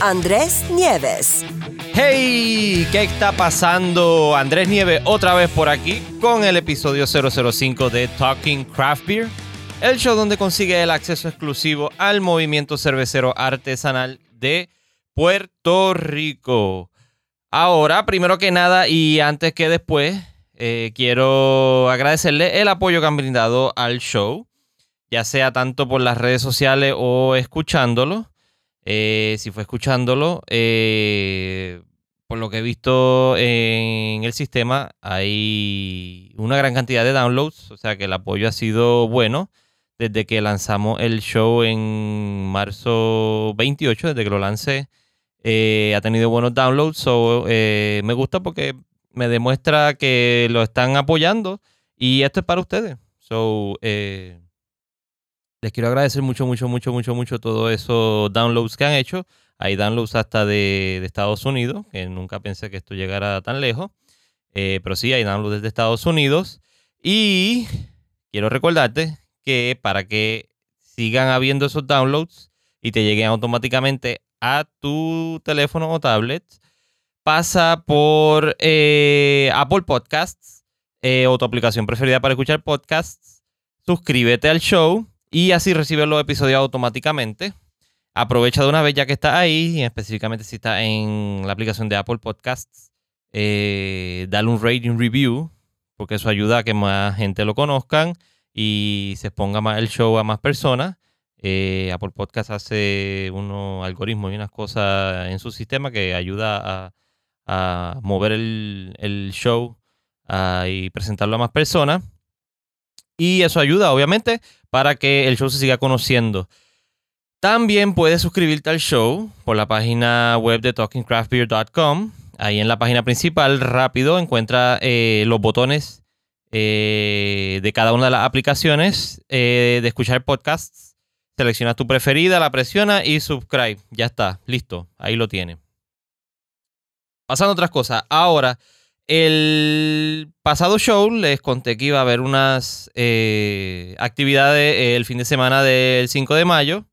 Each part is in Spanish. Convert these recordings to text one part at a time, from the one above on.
Andrés Nieves. Hey, ¿qué está pasando? Andrés Nieves otra vez por aquí con el episodio 005 de Talking Craft Beer, el show donde consigue el acceso exclusivo al movimiento cervecero artesanal de Puerto Rico. Ahora, primero que nada y antes que después, eh, quiero agradecerle el apoyo que han brindado al show, ya sea tanto por las redes sociales o escuchándolo. Eh, si fue escuchándolo, eh, por lo que he visto en el sistema, hay una gran cantidad de downloads, o sea que el apoyo ha sido bueno desde que lanzamos el show en marzo 28, desde que lo lancé. Eh, ha tenido buenos downloads, so, me gusta porque me demuestra que lo están apoyando y esto es para ustedes. Les quiero agradecer mucho, mucho, mucho, mucho, mucho todos esos downloads que han hecho. Hay downloads hasta de, Estados Unidos, que nunca pensé que esto llegara tan lejos. Eh, pero sí, hay downloads desde Estados Unidos. Y quiero recordarte que para que sigan habiendo esos downloads y te lleguen automáticamente a tu teléfono o tablet, pasa por eh, Apple Podcasts eh, o tu aplicación preferida para escuchar podcasts. Suscríbete al show y así recibes los episodios automáticamente. Aprovecha de una vez ya que está ahí, y específicamente si está en la aplicación de Apple Podcasts, eh, dale un rating review, porque eso ayuda a que más gente lo conozcan y se exponga más el show a más personas. Eh, Apple Podcasts hace unos algoritmos y unas cosas en su sistema que ayuda a, mover el, show y presentarlo a más personas. Y eso ayuda, obviamente, para que el show se siga conociendo. También puedes suscribirte al show por la página web de talkingcraftbeer.com. Ahí en la página principal, rápido, encuentra eh, los botones eh, de cada una de las aplicaciones eh, de escuchar podcasts. Seleccionas tu preferida, la presiona y subscribe. Ya está, listo. Ahí lo tiene. Pasando a otras cosas. Ahora, el pasado show les conté que iba a haber unas eh, actividades el fin de semana del 5 de mayo.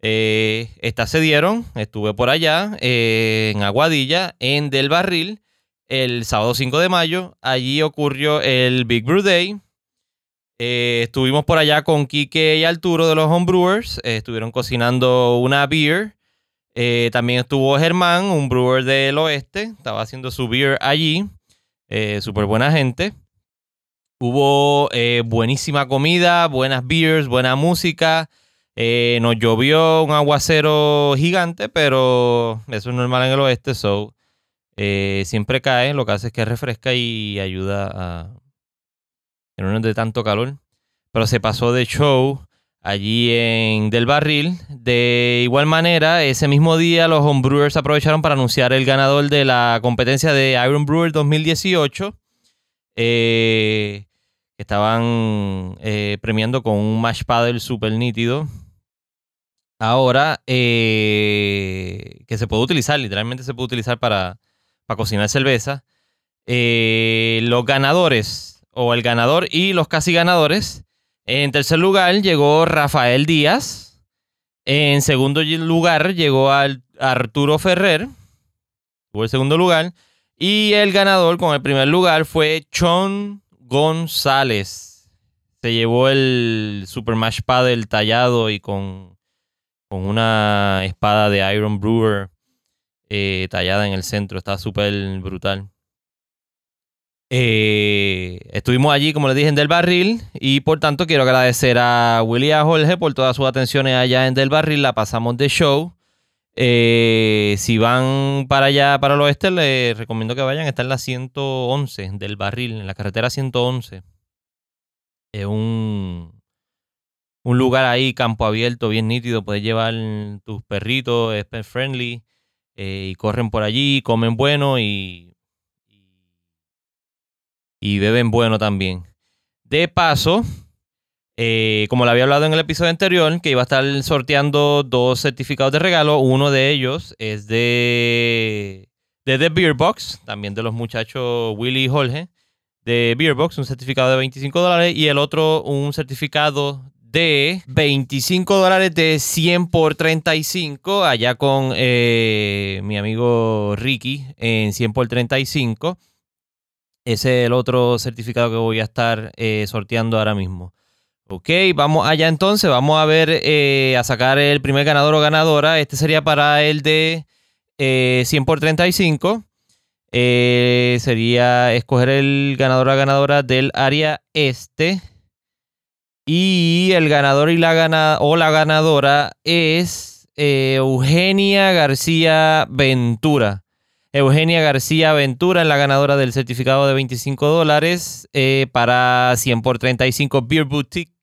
Eh, estas se dieron, estuve por allá eh, en Aguadilla, en Del Barril, el sábado 5 de mayo. Allí ocurrió el Big Brew Day. estuvimos por allá con Kike y Arturo de los Homebrewers. estuvieron cocinando una beer. también estuvo Germán, un brewer del oeste. Estaba haciendo su beer allí. Eh, Súper buena gente. Hubo eh, buenísima comida, buenas beers, buena música. Eh, nos llovió un aguacero gigante, pero eso es normal en el oeste, so siempre cae. Lo que hace es que refresca y ayuda a que no de tanto calor. Pero se pasó de show allí en Del Barril. De igual manera, ese mismo día los homebrewers aprovecharon para anunciar el ganador de la competencia de Iron Brewer 2018. Eh, estaban eh, premiando con un mash paddle super nítido. Ahora, eh, que se puede utilizar, literalmente se puede utilizar para, para cocinar cerveza. los ganadores, o el ganador y los casi ganadores, en tercer lugar llegó Rafael Díaz. En segundo lugar llegó Arturo Ferrer. Fue el segundo lugar. Y el ganador con el primer lugar fue Chon González. Se llevó el Super Mash Paddle tallado y con, con una espada de Iron Brewer eh, tallada en el centro. Está súper brutal. Eh, estuvimos allí, como les dije, en Del Barril y por tanto quiero agradecer a Willy y a Jorge por todas sus atenciones allá en Del Barril. La pasamos de show. Eh, si van para allá, para el oeste, les recomiendo que vayan. Está en la 111 del Barril, en la carretera 111. Es un, un lugar ahí, campo abierto, bien nítido. Puedes llevar tus perritos, es pet friendly. eh, y corren por allí, comen bueno y, y beben bueno también. De paso, eh, como le había hablado en el episodio anterior, que iba a estar sorteando dos certificados de regalo. Uno de ellos es de, de The Beer Box, también de los muchachos Willy y Jorge, de Beer Box, un certificado de 25 dólares. Y el otro, un certificado de 25 dólares de 100 por 35, allá con eh, mi amigo Ricky en 100 por 35. Ese es el otro certificado que voy a estar eh, sorteando ahora mismo. Ok, vamos allá entonces. Vamos a ver, eh, a sacar el primer ganador o ganadora. Este sería para el de 100 por 35. sería escoger el ganador o ganadora del área este. Y el ganador y la o la ganadora es eh, Eugenia García Ventura. Eugenia García Ventura es la ganadora del certificado de 25 dólares eh, para 100 por 35 Beer Boutique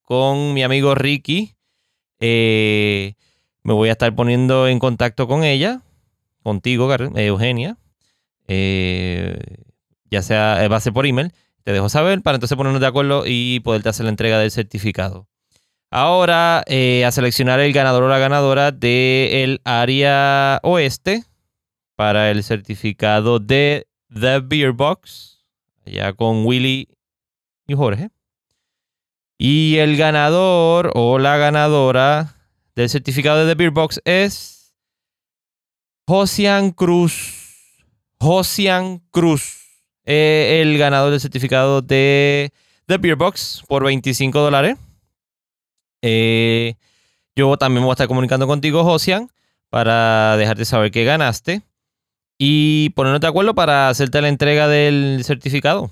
con mi amigo Ricky. Eh, me voy a estar poniendo en contacto con ella, contigo, Eugenia. ya sea, va a ser por email. Te dejo saber para entonces ponernos de acuerdo y poderte hacer la entrega del certificado. Ahora eh, a seleccionar el ganador o la ganadora del área oeste para el certificado de The Beer Box, allá con Willy y Jorge. Y el ganador o la ganadora del certificado de The Beer Box es Josian Cruz. Josian Cruz. Eh, el ganador del certificado de The Beer Box por 25 dólares. Eh, yo también voy a estar comunicando contigo, Josian, para dejarte saber que ganaste y ponernos de acuerdo para hacerte la entrega del certificado.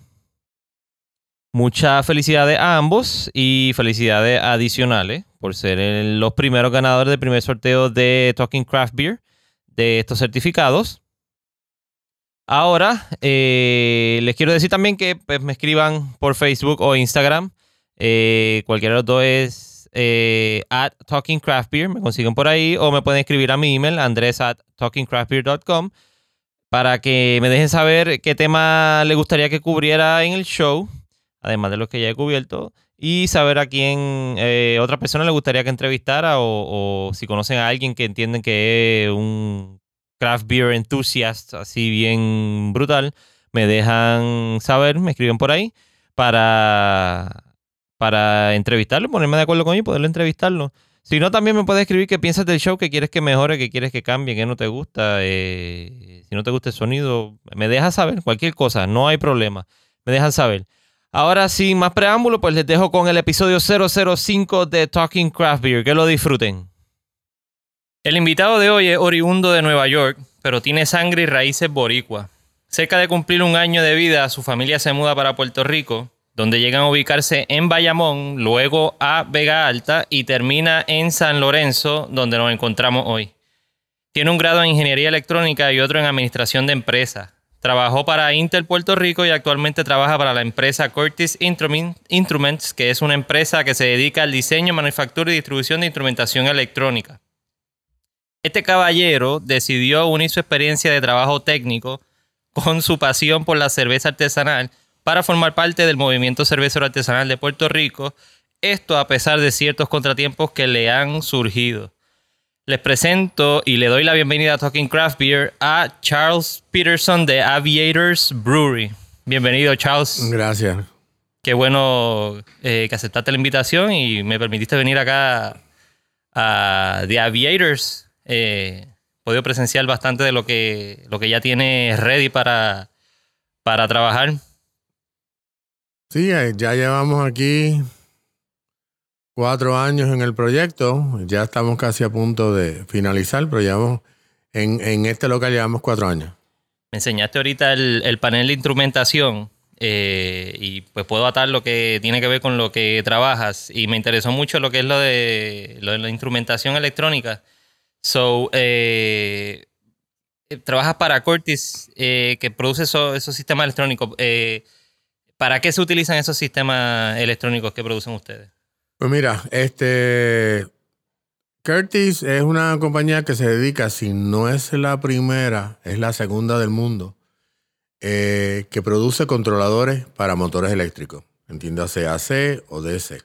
Muchas felicidades a ambos y felicidades adicionales por ser los primeros ganadores del primer sorteo de Talking Craft Beer de estos certificados. Ahora, eh, les quiero decir también que pues, me escriban por Facebook o Instagram. Eh, cualquiera de los dos es eh, at Talking Craft Beer. Me consiguen por ahí o me pueden escribir a mi email, andres at talkingcraftbeer.com, para que me dejen saber qué tema le gustaría que cubriera en el show, además de los que ya he cubierto, y saber a quién otra persona le gustaría que entrevistara o, si conocen a alguien que entienden que es un craft beer enthusiast, así bien brutal, me dejan saber, me escriben por ahí para, para entrevistarlo, ponerme de acuerdo con y poderlo entrevistarlo. Si no, también me puedes escribir qué piensas del show, qué quieres que mejore, qué quieres que cambie, qué no te gusta. Eh, si no te gusta el sonido, me dejas saber cualquier cosa, no hay problema. Me dejan saber. Ahora, sin más preámbulo, pues les dejo con el episodio 005 de Talking Craft Beer. Que lo disfruten. El invitado de hoy es oriundo de Nueva York, pero tiene sangre y raíces boricua. Cerca de cumplir un año de vida, su familia se muda para Puerto Rico, donde llegan a ubicarse en Bayamón, luego a Vega Alta y termina en San Lorenzo, donde nos encontramos hoy. Tiene un grado en Ingeniería Electrónica y otro en Administración de Empresas. Trabajó para Intel Puerto Rico y actualmente trabaja para la empresa Curtis Instruments, que es una empresa que se dedica al diseño, manufactura y distribución de instrumentación electrónica. Este caballero decidió unir su experiencia de trabajo técnico con su pasión por la cerveza artesanal para formar parte del movimiento cervecero artesanal de Puerto Rico, esto a pesar de ciertos contratiempos que le han surgido. Les presento y le doy la bienvenida a Talking Craft Beer a Charles Peterson de Aviators Brewery. Bienvenido, Charles. Gracias. Qué bueno eh, que aceptaste la invitación y me permitiste venir acá a The Aviators eh, podido presenciar bastante de lo que, lo que ya tiene ready para, para trabajar. Sí, ya llevamos aquí cuatro años en el proyecto. Ya estamos casi a punto de finalizar, pero llevamos en, en este local llevamos cuatro años. Me enseñaste ahorita el, el panel de instrumentación eh, y pues puedo atar lo que tiene que ver con lo que trabajas. Y me interesó mucho lo que es lo de, lo de la instrumentación electrónica. So, eh, eh, trabajas para Cortis, eh, que produce esos, sistemas electrónicos. ¿Para qué se utilizan esos sistemas electrónicos que producen ustedes? Pues mira, este Curtis es una compañía que se dedica, si no es la primera, es la segunda del mundo, eh, que produce controladores para motores eléctricos, entiéndase AC o DC.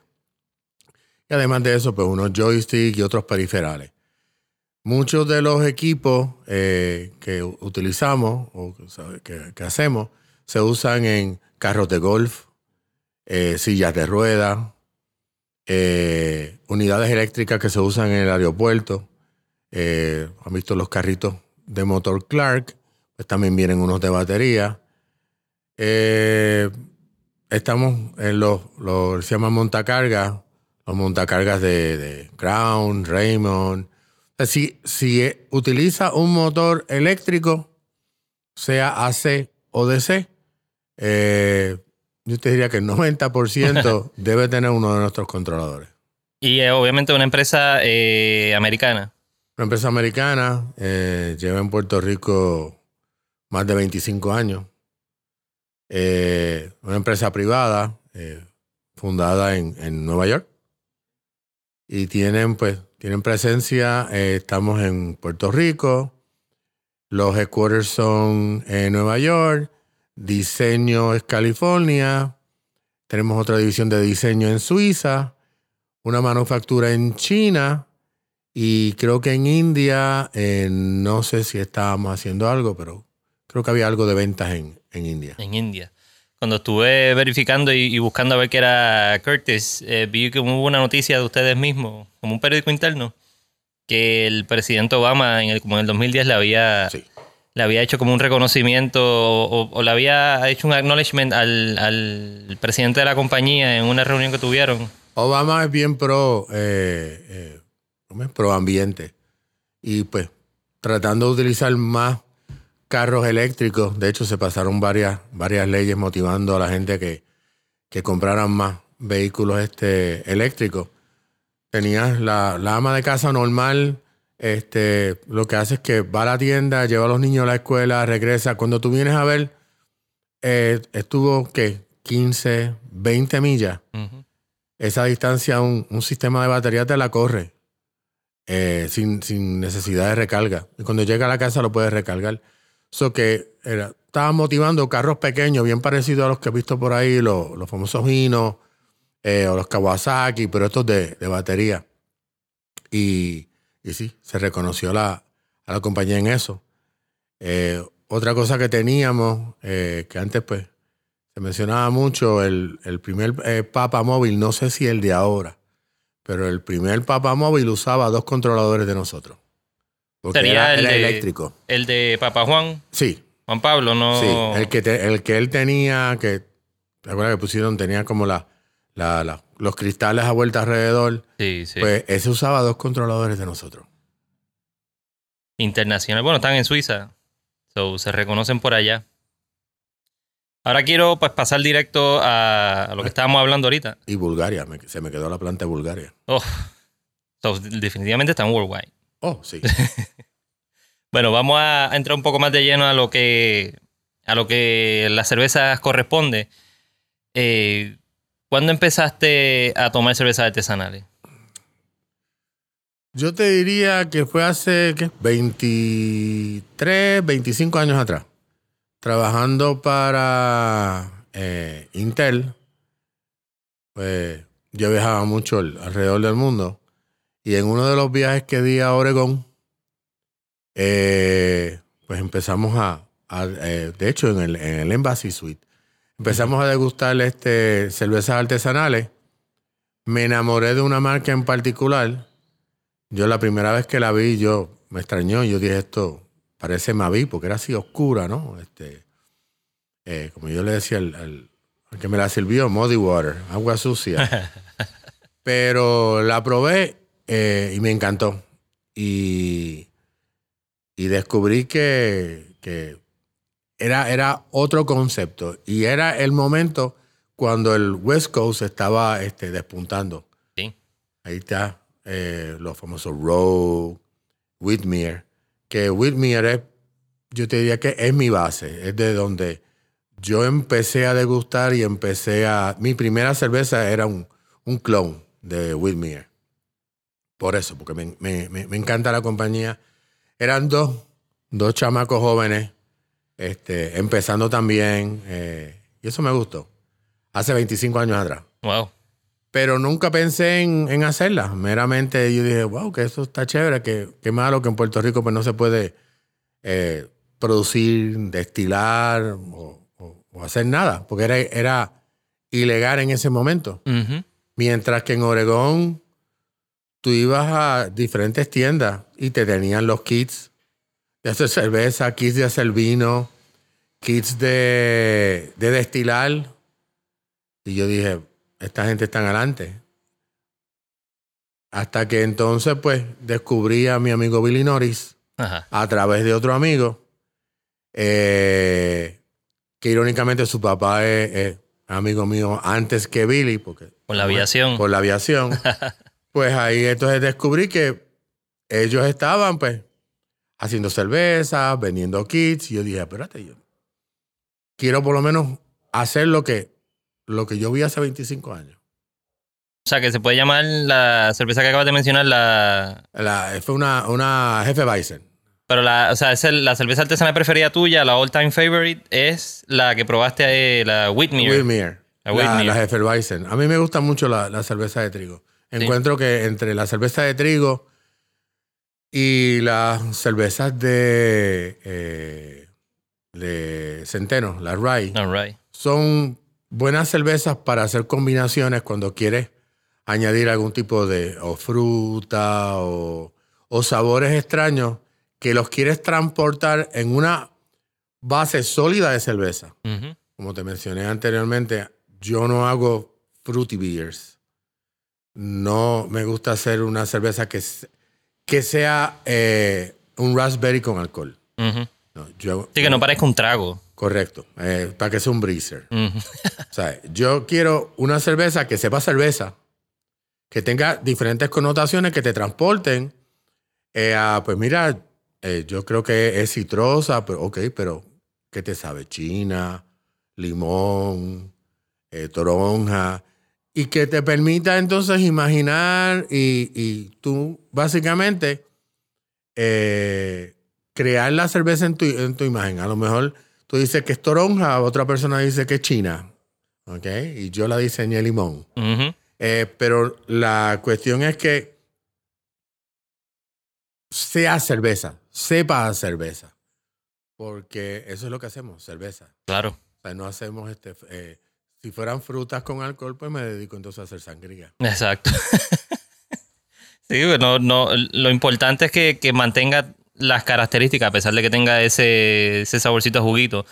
Y además de eso, pues unos joysticks y otros periferales. Muchos de los equipos eh, que utilizamos o que, hacemos se usan en carros de golf, eh, sillas de ruedas, eh, unidades eléctricas que se usan en el aeropuerto. Han visto los carritos de motor Clark, pues también vienen unos de batería. estamos en los, los, se llaman montacargas, los montacargas de, de Crown, Raymond si, si utiliza un motor eléctrico, sea AC o DC, eh, yo te diría que el 90% debe tener uno de nuestros controladores. Y obviamente una empresa eh, americana. Una empresa americana, eh, lleva en Puerto Rico más de 25 años. una empresa privada, fundada en, en Nueva York. Y tienen pues tienen presencia, eh, estamos en Puerto Rico, los headquarters son en Nueva York, diseño es California, tenemos otra división de diseño en Suiza, una manufactura en China y creo que en India, eh, no sé si estábamos haciendo algo, pero creo que había algo de ventas en, en India. En India. Cuando estuve verificando y, buscando a ver qué era Curtis, eh, vi que hubo una noticia de ustedes mismos, como un periódico interno, que el presidente Obama, en el, como en el 2010, le había, le había hecho como un reconocimiento o, le había hecho un acknowledgement al, presidente de la compañía en una reunión que tuvieron. Obama es bien pro, eh, eh, pro ambiente y pues tratando de utilizar más carros eléctricos. De hecho, se pasaron varias, varias leyes motivando a la gente que, que compraran más vehículos este, eléctricos. Tenías la, ama de casa normal, este, lo que hace es que va a la tienda, lleva a los niños a la escuela, regresa. Cuando tú vienes a ver, eh, estuvo, ¿qué? 15, 20 millas. Esa distancia, un, un, sistema de batería te la corre eh, sin, sin, necesidad de recarga. Y cuando llega a la casa lo puedes recargar. So que era, estaba motivando carros pequeños, bien parecidos a los que he visto por ahí, los, los famosos Hino eh, o los Kawasaki, pero estos de, de batería. Y, y, sí, se reconoció la, a la compañía en eso. Eh, otra cosa que teníamos, eh, que antes pues se mencionaba mucho, el, el primer Papa móvil, no sé si el de ahora, pero el primer Papa móvil usaba dos controladores de nosotros. Sería el de, eléctrico. El de Papá Juan. Sí. Juan Pablo, no. Sí, el que, el que él tenía, que. ¿Te acuerdas que pusieron? Tenía como la, la, los cristales a vuelta alrededor. Sí, sí. Pues ese usaba dos controladores de nosotros. Internacional. Bueno, están en Suiza. So, se reconocen por allá. Ahora quiero pues pasar directo a, lo que estábamos hablando ahorita. Y Bulgaria, se me quedó la planta de Bulgaria. Oh, so, definitivamente están worldwide. Oh, sí. bueno, vamos a entrar un poco más de lleno a lo que a lo que las cervezas corresponde. Eh, ¿Cuándo empezaste a tomar cervezas artesanales? Yo te diría que fue hace ¿qué? 23, 25 años atrás. Trabajando para eh, Intel. Pues yo viajaba mucho alrededor del mundo. Y en uno de los viajes que di a Oregón, eh, pues empezamos a, eh, de hecho, en el, en el, Embassy Suite, empezamos a degustar este, cervezas artesanales. Me enamoré de una marca en particular. Yo la primera vez que la vi, yo me extrañó. Yo dije, esto parece Mavi, porque era así oscura, ¿no? Este, eh, como yo le decía al, al que me la sirvió, muddy water, agua sucia. Pero la probé eh, y me encantó. Y, y descubrí que, que era, era, otro concepto. Y era el momento cuando el West Coast estaba este, despuntando. Sí. Ahí está eh, los famosos Rogue, Whitmere. Que Whitmere es, yo te diría que es mi base. Es de donde yo empecé a degustar y empecé a... Mi primera cerveza era un, un clone de Whitmere por eso, porque me- me- me encanta la compañía. Eran dos, dos chamacos jóvenes, este, empezando también, eh, y eso me gustó, hace 25 años atrás. Wow. Pero nunca pensé en, en hacerla. Meramente yo dije, wow, que eso está chévere, que, qué malo que en Puerto Rico pues, no se puede eh, producir, destilar o, o- o hacer nada, porque era, era ilegal en ese momento. Mientras que en Oregón tú ibas a diferentes tiendas y te tenían los kits de hacer cerveza, kits de hacer vino, kits de, de destilar. Y yo dije, esta gente está adelante. Hasta que entonces, pues, descubrí a mi amigo Billy Norris Ajá. a través de otro amigo, eh, que irónicamente su papá es, es amigo mío antes que Billy, porque Por la aviación. por la aviación. pues ahí entonces descubrí que ellos estaban pues haciendo cerveza, vendiendo kits. Y yo dije, espérate, yo quiero por lo menos hacer lo que, lo que yo vi hace 25 años. O sea, que se puede llamar la cerveza que acabas de mencionar la... La- fue una, una jefe Bison. Pero la, o sea, es el- la cerveza artesanal preferida tuya, la all time favorite, es la que probaste, eh, la Whitmere. Whitmere. La La, Whitmere. la Hefeweizen. A mí me gusta mucho la, la cerveza de trigo. Encuentro que entre la cerveza de trigo y las cervezas de, eh, de centeno, la rye, son buenas cervezas para hacer combinaciones cuando quieres añadir algún tipo de o fruta o, o sabores extraños que los quieres transportar en una base sólida de cerveza. Como te mencioné anteriormente, yo no hago fruity beers. No me gusta hacer una cerveza que, se- que sea eh, un raspberry con alcohol. Ujú. No, yo, Sí, que no parezca un trago. Correcto, eh, para que sea un breezer. O sea, yo quiero una cerveza que sepa cerveza, que tenga diferentes connotaciones que te transporten eh, a, pues mira, eh, yo creo que es citrosa, pero ok, pero ¿qué te sabe? China, limón, toronja, y que te permita entonces imaginar y, y tú básicamente eh, crear la cerveza en tu, en tu imagen. A lo mejor tú dices que es toronja, otra persona dice que es china, ¿ok? Y yo la diseñé limón. Eh, pero la cuestión es que sea cerveza, sepa a cerveza. Porque eso es lo que hacemos, cerveza. Claro. O sea, no hacemos este. eh, si fueran frutas con alcohol, pues me dedico entonces a hacer sangría. Exacto. sí, no, no, lo importante es que, que mantenga las características, a pesar de que tenga ese, ese saborcito a juguito,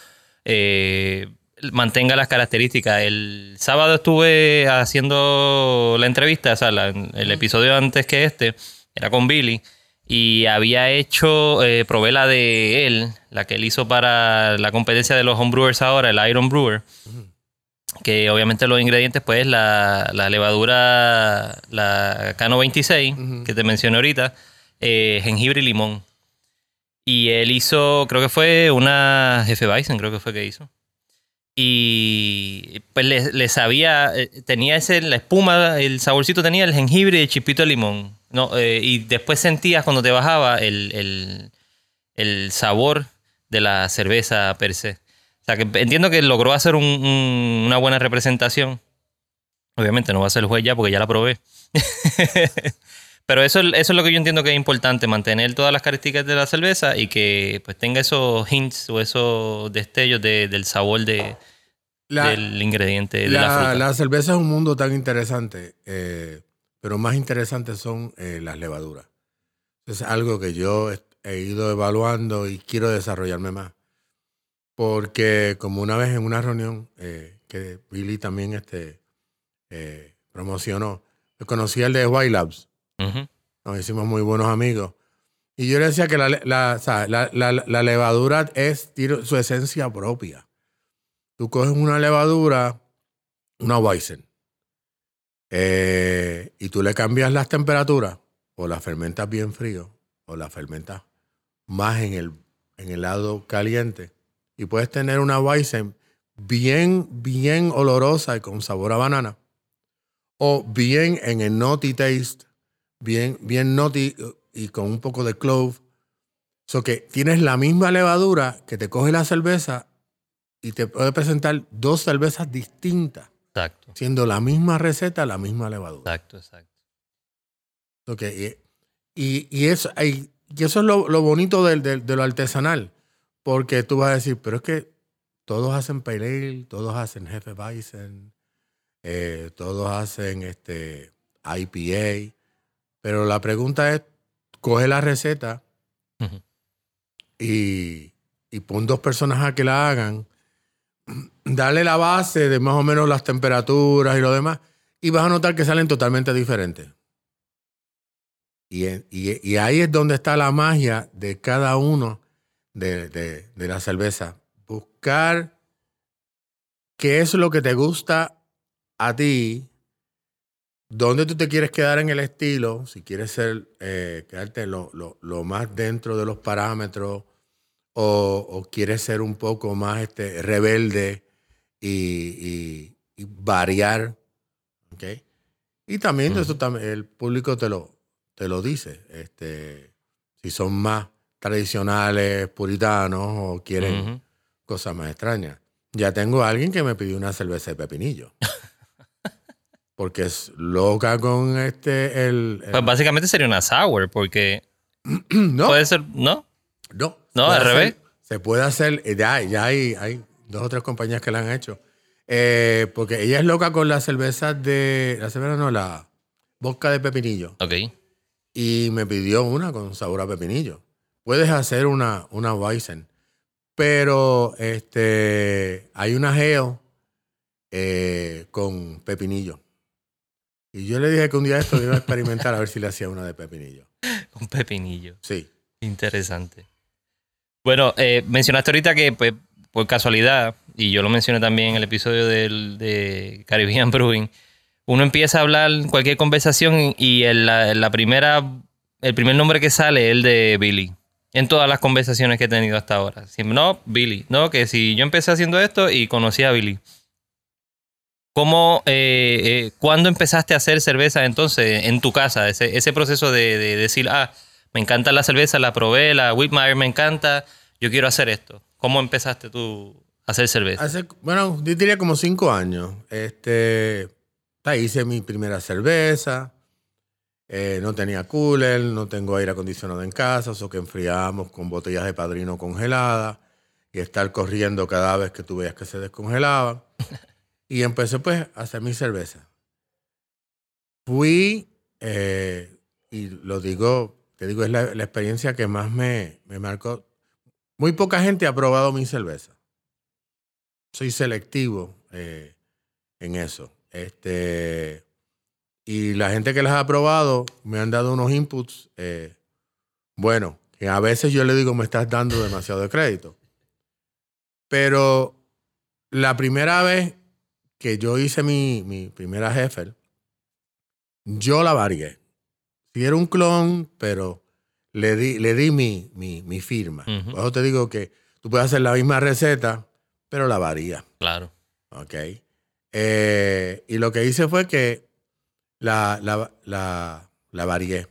eh, mantenga las características. El sábado estuve haciendo la entrevista, o sea, la- el episodio antes que este, era con Billy, y había hecho, eh, probé la de él, la que él hizo para la competencia de los homebrewers ahora, el Iron Brewer que obviamente los ingredientes, pues la, la levadura, la Cano 26, Ujú. que te mencioné ahorita, eh, jengibre y limón. Y él hizo, creo que fue una Jefe Bison, creo que fue que hizo. Y pues le, le sabía, eh, tenía ese, la espuma, el saborcito tenía el jengibre y el chipito de limón. No, eh, y después sentías cuando te bajaba el, el, el sabor de la cerveza per se. O sea, que entiendo que logró hacer un- un- una buena representación. Obviamente no va a ser el juez ya porque ya la probé. Pero eso, eso es lo que yo entiendo que es importante, mantener todas las características de la cerveza y que pues tenga esos hints o esos destellos de- del sabor de, La, del ingrediente, de la, la, fruta. la cerveza es un mundo tan interesante, eh, pero más interesantes son eh, las levaduras. Es algo que yo he- he ido evaluando y quiero desarrollarme más. Porque como una vez en una reunión eh, que Billy también este, eh, promocionó, conocí al de White Labs. Nos hicimos muy buenos amigos. Y yo le decía que la, la, la- la- la levadura es, tiene su esencia propia. Tú coges una levadura, una Weizen, eh, y tú le cambias las temperaturas, o la fermentas bien frío, o la fermentas más en el, en el lado caliente. Y puedes tener una Weizen bien, bien olorosa y con sabor a banana. O bien en el nutty taste, bien, bien noti y con un poco de clove. So que tienes la misma levadura que te coge la cerveza y te puede presentar dos cervezas distintas, Exacto. siendo la misma receta, la misma levadura. Exacto, exacto. Y, y, y eso, y eso es lo, lo bonito de lo artesanal. Porque tú vas a decir, pero es que todos hacen pale ale, todos hacen jefe Bison, eh, todos hacen este IPA. Pero la pregunta es, coge la receta y, y pon dos personas a que la hagan, dale la base de más o menos las temperaturas y lo demás, y vas a notar que salen totalmente diferentes. Y, en- y- y ahí es donde está la magia de cada uno de, de, de la cerveza. Buscar qué es lo que te gusta a ti, dónde tú te quieres quedar en el estilo, si quieres ser, eh, quedarte lo, lo- lo más dentro de los parámetros o, o quieres ser un poco más este, rebelde y, y- y variar. ¿ok? Y también Ujú. eso también el público te lo, te lo dice. Este, si son más tradicionales, puritanos o quieren cosas más extrañas. Ya tengo a alguien que me pidió una cerveza de pepinillo. Porque es loca con este el, el- Pues básicamente sería una sour, porque no, puede ser, ¿no? no. No, al hacer- revés. Se puede hacer, eh, ya, ya hay, hay dos o tres compañías que la han hecho. Eh, porque ella es loca con las cervezas de, la cerveza no, la vodka de pepinillo. Ok. y me pidió una con sabor a pepinillo. Puedes hacer una, una Weizen, pero este, hay una Geo eh, con pepinillo. Y yo le dije que un día esto iba a experimentar a ver si le hacía una de pepinillo. Un pepinillo. Sí. Interesante. Bueno, eh, mencionaste ahorita que, pues, por casualidad, y yo lo mencioné también en el episodio del, de Caribbean Brewing, uno empieza a hablar cualquier conversación y el, la, la primera, el primer nombre que sale es el de Billy. En todas las conversaciones que he tenido hasta ahora. No, Billy. No, que si yo empecé haciendo esto y conocí a Billy. ¿Cómo, eh, eh, cuándo empezaste a hacer cerveza entonces en tu casa? Ese, proceso de, de decir, ah, me encanta la cerveza, la probé, la Whitmire me encanta, yo quiero hacer esto. ¿Cómo empezaste tú a hacer cerveza? Hace, bueno, yo diría como cinco años. Este, hice mi primera cerveza. Eh, no tenía cooler, no tengo aire acondicionado en casa, o que enfriábamos con botellas de padrino congeladas y estar corriendo cada vez que tú veías que se descongelaba. y empecé pues a hacer mi cerveza. Fui, eh, y lo digo, te digo, es la, la experiencia que más me, me marcó. Muy poca gente ha probado mi cerveza soy selectivo eh, en eso. Este, y la gente que las ha probado me han dado unos inputs, eh, bueno, que a veces yo le digo, me estás dando demasiado de crédito. Pero la primera vez que yo hice mi, mi primera Hefel, yo la varié. Si era un clon, pero le di, le di mi, mi, mi firma. Por eso te digo que tú puedes hacer la misma receta, pero la varía. Claro. ¿Ok? Eh, y lo que hice fue que la, la, la, la varié.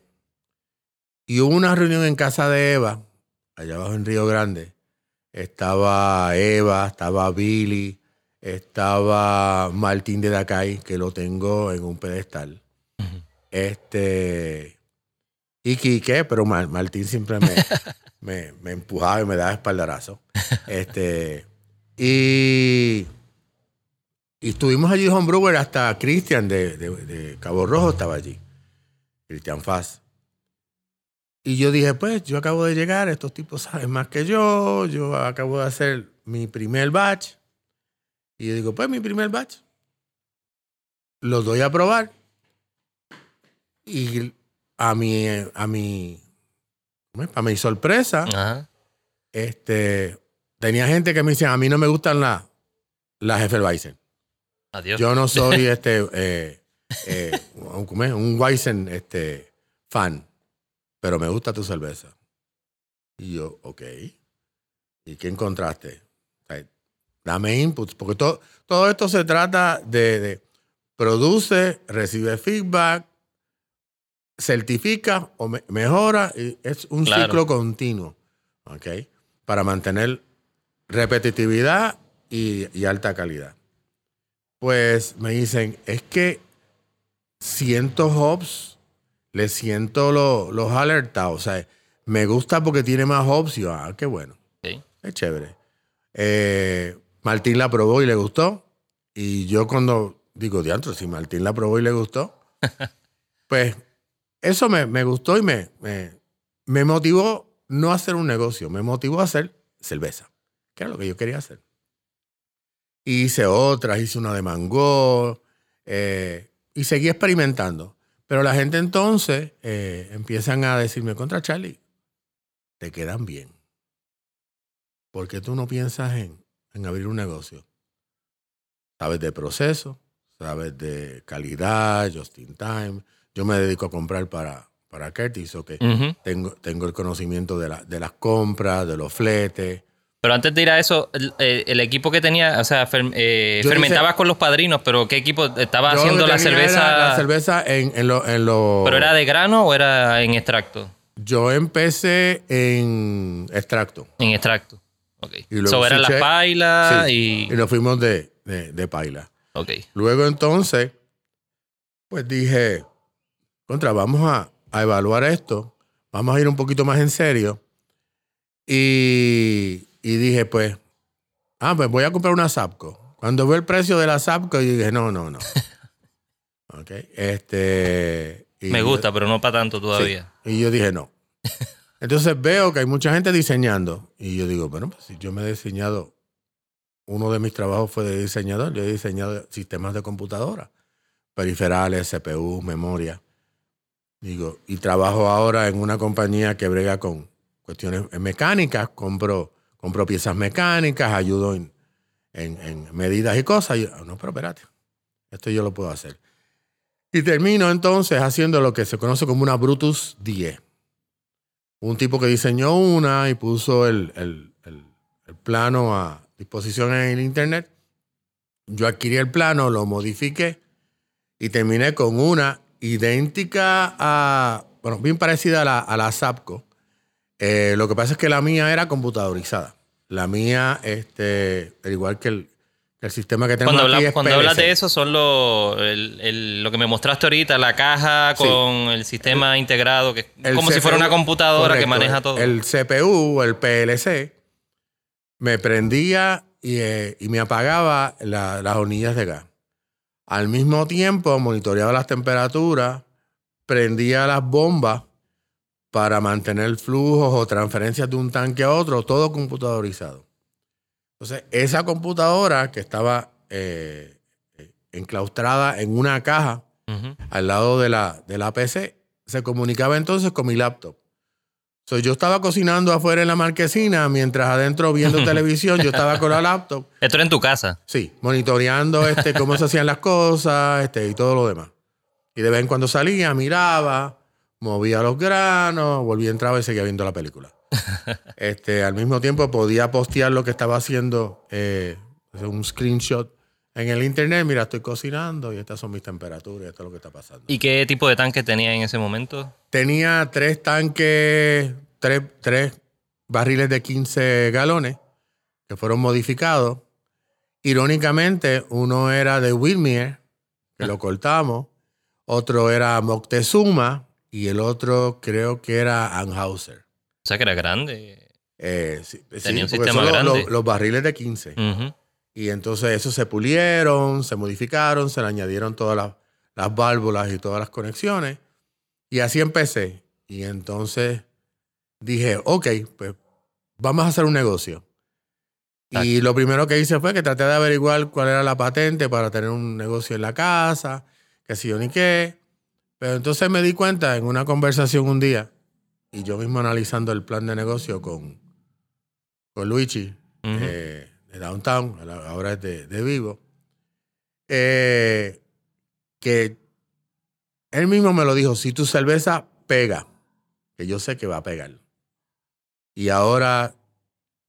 Y hubo una reunión en casa de Eva, allá abajo en Río Grande. Estaba Eva, estaba Billy, estaba Martín de Dacay, que lo tengo en un pedestal. Este. Y Quique, pero Mar- Martín siempre me, me, me empujaba y me daba espaldarazo. Este. Y. Y estuvimos allí Homebrewer hasta Cristian de, de- de Cabo Rojo estaba allí. Cristian Faz. Y yo dije, pues, yo acabo de llegar, estos tipos saben más que yo, yo acabo de hacer mi primer batch. Y yo digo, pues, mi primer batch. Los doy a probar. Y a mi, a mi, a mi sorpresa, Ajá. este, tenía gente que me decía, a mí no me gustan las las Hefeweizen. Adiós. Yo no soy este eh, eh, un, este, fan, pero me gusta tu cerveza. Y yo, ok. ¿Y qué encontraste? O sea, dame inputs, porque todo, todo esto se trata de, de produce, recibe feedback, certifica o me- mejora. y es un Claro. ciclo continuo. ¿Ok? Para mantener repetitividad y, y alta calidad. Pues me dicen, es que siento hops, le siento lo- los alertados. O sea, me gusta porque tiene más hops. Y yo, ah, qué bueno. Ok. Es chévere. Eh, Martín la probó y le gustó. Y yo cuando digo, diantro, si Martín la probó y le gustó, pues eso me, me gustó y me, me, me motivó no a hacer un negocio, me motivó a hacer cerveza, que era lo que yo quería hacer. Hice otras, hice una de mango eh, y seguí experimentando. Pero la gente entonces eh, empiezan a decirme, contra Charlie, te quedan bien. ¿Por qué tú no piensas en, en abrir un negocio? Sabes de proceso, sabes de calidad, just in time. Yo me dedico a comprar para, para Curtis, ok. Ujú. Tengo, tengo el conocimiento de, la- de las compras, de los fletes. Pero antes de ir a eso, el, eh, el equipo que tenía, o sea, fer- eh, fermentabas con los padrinos, pero ¿qué equipo estaba Yo lo haciendo que la tenía cerveza? era La cerveza en, en lo, en lo- ¿Pero era de grano o era en extracto? Yo empecé en extracto. En extracto. Ok. Y luego So, eran las switché- pailas Sí, y. y nos fuimos de, de, de paila. Ok. Luego entonces, pues dije, contra, vamos a, a evaluar esto, vamos a ir un poquito más en serio. Y, y dije, pues, ah, pues voy a comprar una Zapco. Cuando veo el precio de la Zapco, yo dije, no, no, no. ok, este... y Me yo- gusta, pero no para tanto todavía. Sí. Y yo dije, no. Entonces veo que hay mucha gente diseñando. Y yo digo, bueno, pues si yo me he diseñado, uno de mis trabajos fue de diseñador. Yo he diseñado sistemas de computadora, periferales, CPU, memoria. Digo, y trabajo ahora en una compañía que brega con cuestiones mecánicas. Compro, compro piezas mecánicas, ayudo en, en- en medidas y cosas. Y yo, "Ah, no, pero espérate, esto yo lo puedo hacer. Y termino entonces haciendo lo que se conoce como una Brutus 10. Un tipo que diseñó una y puso el, el- el- el plano a disposición en el internet. Yo adquirí el plano, lo modifiqué y terminé con una idéntica a, bueno, bien parecida a la, a la Zapco. Eh, lo que pasa es que la mía era computadorizada. La mía, este, al igual que el, el sistema que tenemos Cuando, aquí es cuando hablas de eso, son lo, el- el- lo que me mostraste ahorita, la caja Sí. con el sistema integrado, que como si fuera una computadora que maneja todo. El CPU, el PLC, me prendía y, eh, y me apagaba la- las hornillas de gas. Al mismo tiempo, monitoreaba las temperaturas, prendía las bombas para mantener flujos o transferencias de un tanque a otro, todo computadorizado. Entonces, esa computadora que estaba eh, eh, enclaustrada en una caja al lado de la, de la PC, se comunicaba entonces con mi laptop. So, yo estaba cocinando afuera en la marquesina, mientras adentro viendo televisión, yo estaba con la laptop, Esto era en tu casa. sí, monitoreando este, cómo se hacían las cosas este, y todo lo demás. Y de vez en cuando salía, miraba, movía los granos, volvía, entraba y seguía viendo la película. este, al mismo tiempo podía postear lo que estaba haciendo, eh, un screenshot en el internet. Mira, estoy cocinando y estas son mis temperaturas, y esto es lo que está pasando. ¿Y qué tipo de tanque tenía en ese momento? Tenía tres tanques, tres, tres barriles de 15 galones que fueron modificados. Irónicamente, uno era de Wilmere, que lo cortamos. Otro era Moctezuma y el otro creo que era Anhauser. O sea, que era grande. Eh, sí, sí, Tenía un sistema son grande. los- los barriles de 15. Ujú. Y entonces esos se pulieron, se modificaron, se le añadieron todas las, las válvulas y todas las conexiones. Y así empecé. Y entonces dije, ok, pues vamos a hacer un negocio. Y lo primero que hice fue que traté de averiguar cuál era la patente para tener un negocio en la casa, que si yo ni qué. Pero entonces me di cuenta en una conversación un día, y yo mismo analizando el plan de negocio con, con Luigi, eh, de Downtown, ahora es de, de Vivo, eh, que él mismo me lo dijo, si tu cerveza pega, que yo sé que va a pegar, y ahora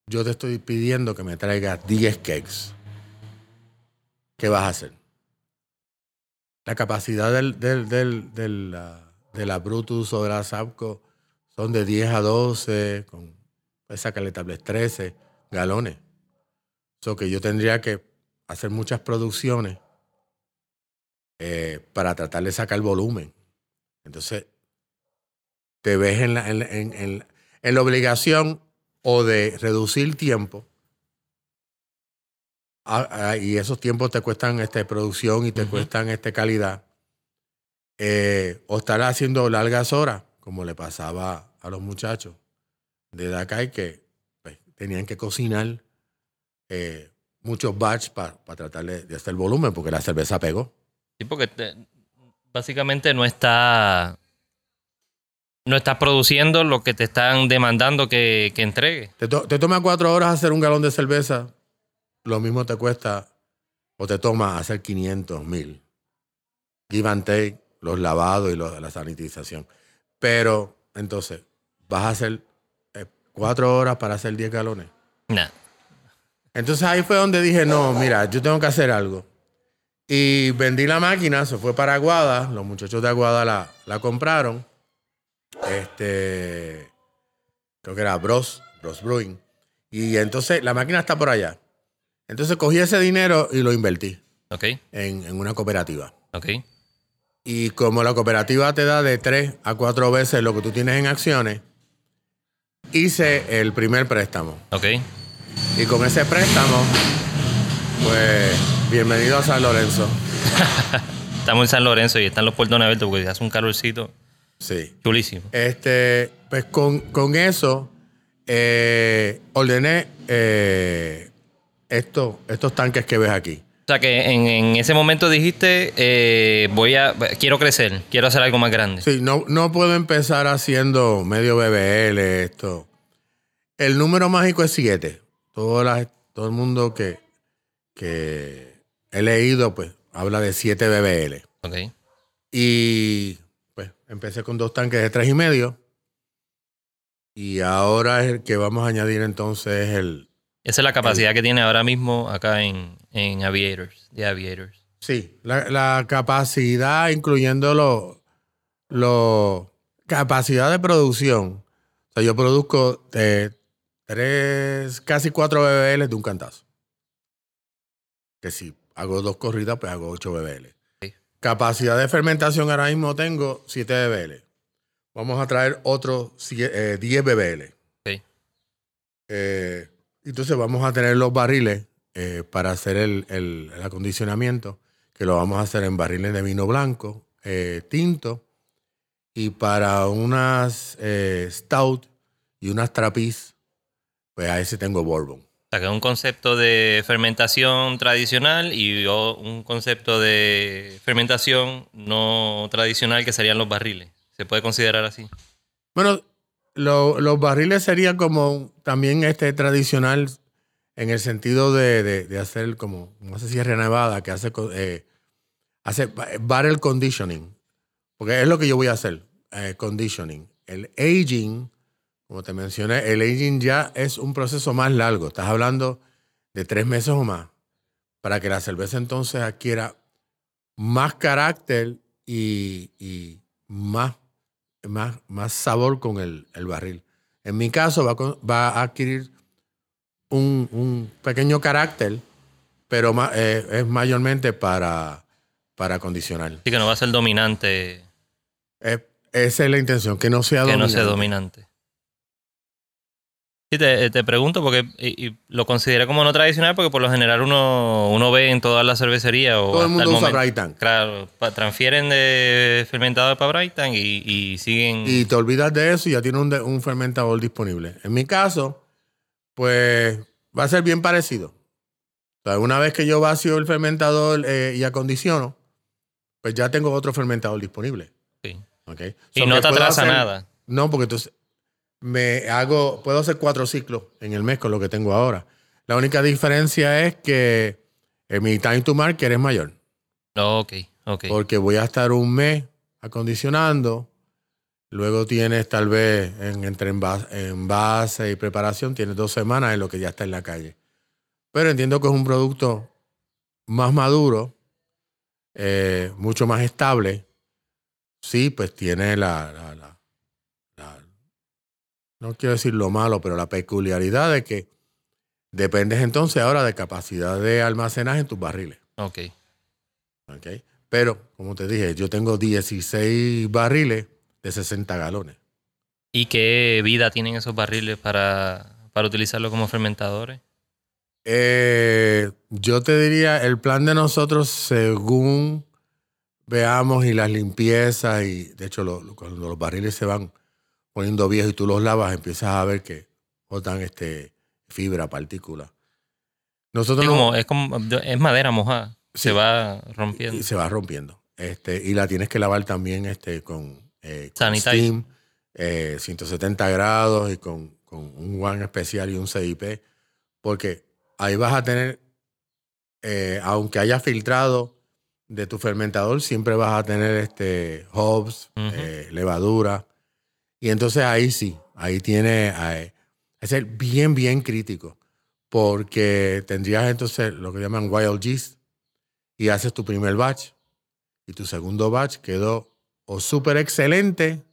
yo te estoy pidiendo que me traigas 10 cakes, ¿qué vas a hacer? La capacidad del, del, del, del, de la Brutus o de la Sapco son de 10 a 12, con esa caletables 13 galones. So que yo tendría que hacer muchas producciones eh, para tratar de sacar volumen. Entonces, te ves en la, en- en- en la obligación o de reducir tiempo. Ah, ah, y esos tiempos te cuestan este, producción y te Ujú. cuestan este, calidad. Eh, o estar haciendo largas horas, como le pasaba a los muchachos de Dakai que pues, tenían que cocinar eh, muchos batch para tratar de, de hacer volumen, porque la cerveza pegó. Sí, porque te- básicamente no está. No estás produciendo lo que te están demandando que, que entregue. Te, to- te toma cuatro horas hacer un galón de cerveza, lo mismo te cuesta o te toma hacer 500 mil. Give and take, los lavados y la sanitización. Pero entonces, vas a hacer eh, cuatro horas para hacer 10 galones. Nah. Entonces ahí fue donde dije, no, mira, yo tengo que hacer algo. Y vendí la máquina, se fue para Aguada, los muchachos de Aguada la, la compraron. Este, creo que era Bros, Bros Brewing. Y entonces la máquina está por allá. Entonces cogí ese dinero y lo invertí Ok, en, en una cooperativa. ok. Y como la cooperativa te da de tres a cuatro veces lo que tú tienes en acciones, hice el primer préstamo. Ok. Y con ese préstamo, pues bienvenido a San Lorenzo. Estamos en San Lorenzo y están los puertos abiertos porque hace un calorcito Sí. chulísimo. Este, pues con, con eso eh, ordené eh, esto- estos tanques que ves aquí. O sea que en, en ese momento dijiste, eh, voy a, quiero crecer, quiero hacer algo más grande. Sí, no, no puedo empezar haciendo medio BBL, esto. El número mágico es 7. Todo, la- todo el mundo que, que he leído, pues, habla de 7 BBL. Ok. Y pues empecé con dos tanques de tres y medio. Y ahora es el que vamos a añadir entonces el. Esa es la capacidad que tiene ahora mismo acá en, en Aviators, de Aviators. Sí, la, la capacidad, incluyendo lo, lo- capacidad de producción. O sea, yo produzco eh, tres, casi cuatro BBL de un cantazo. Que si hago dos corridas, pues hago ocho BBL. Sí. Capacidad de fermentación ahora mismo tengo 7 BBL. Vamos a traer otros eh, 10 BBL. Ok. Eh, entonces vamos a tener los barriles eh, para hacer el, el- el acondicionamiento, que lo vamos a hacer en barriles de vino blanco, eh, tinto, y para unas eh, stout y unas trapiz, pues a ese tengo bourbon. O sea que es un concepto de fermentación tradicional y un concepto de fermentación no tradicional que serían los barriles. ¿Se puede considerar así? Bueno, lo- los barriles serían como también este tradicional en el sentido de, de- hacer como, no sé si es Nevada, que hace, eh, hace ba- barrel conditioning. Porque es lo que yo voy a hacer, eh, conditioning. El aging, como te mencioné, el aging ya es un proceso más largo. Estás hablando de tres meses o más para que la cerveza entonces adquiera más carácter y más, más, más sabor con el, el barril. En mi caso va, va a adquirir un, un pequeño carácter, pero ma- eh, es mayormente para, para acondicionar. Así que no va a ser dominante, Eh, esa es la intención, que no sea que no sea dominante. Sí, te, te pregunto porque y- y lo consideré como no tradicional porque por lo general uno, uno ve en todas las cervecerías o Todo el mundo usa momento- Bright Tank. Claro, transfieren de fermentador para Brighton y, y siguen. Y te olvidas de eso y ya tienes un, un fermentador disponible. En mi caso, pues va a ser bien parecido. O sea, una vez que yo vacío el fermentador eh, y acondiciono, pues ya tengo otro fermentador disponible. Sí. ¿ok? Y no te atrasa hacer- nada. No, porque entonces me hago, puedo hacer cuatro ciclos en el mes con lo que tengo ahora. La única diferencia es que eh, mi time to market es mayor. Ok, ok. Porque voy a estar un mes acondicionando. Luego tienes tal vez en- entre envas- envase y preparación, tienes dos semanas en lo que ya está en la calle. Pero entiendo que es un producto más maduro, eh, mucho más estable. sí, pues tiene la, la- la- la- no quiero decir lo malo, pero la peculiaridad de que dependes entonces ahora de capacidad de almacenaje en tus barriles. Ok. ¿ok? Pero, como te dije, yo tengo 16 barriles de 60 galones. ¿Y qué vida tienen esos barriles para, para utilizarlo como fermentadores? Eh, yo te diría, el plan de nosotros, según veamos y las limpiezas, y de hecho, lo- lo- cuando los barriles se van poniendo viejos y tú los lavas, empiezas a ver que botan este, fibra, partículas. Nosotros Es no- como, es como, es madera mojada. Sí. Se va rompiendo. y se va rompiendo. Este, y la tienes que lavar también este, con, eh, con steam, eh, 170 grados y con, con un one especial y un CIP, porque ahí vas a tener, eh, aunque haya filtrado de tu fermentador, siempre vas a tener este, hops, Ujú. eh, levadura. Y entonces ahí sí, ahí tiene, eh, es ser bien, bien crítico, porque tendrías entonces lo que llaman wild yeast, y haces tu primer batch y tu segundo batch quedó o súper excelente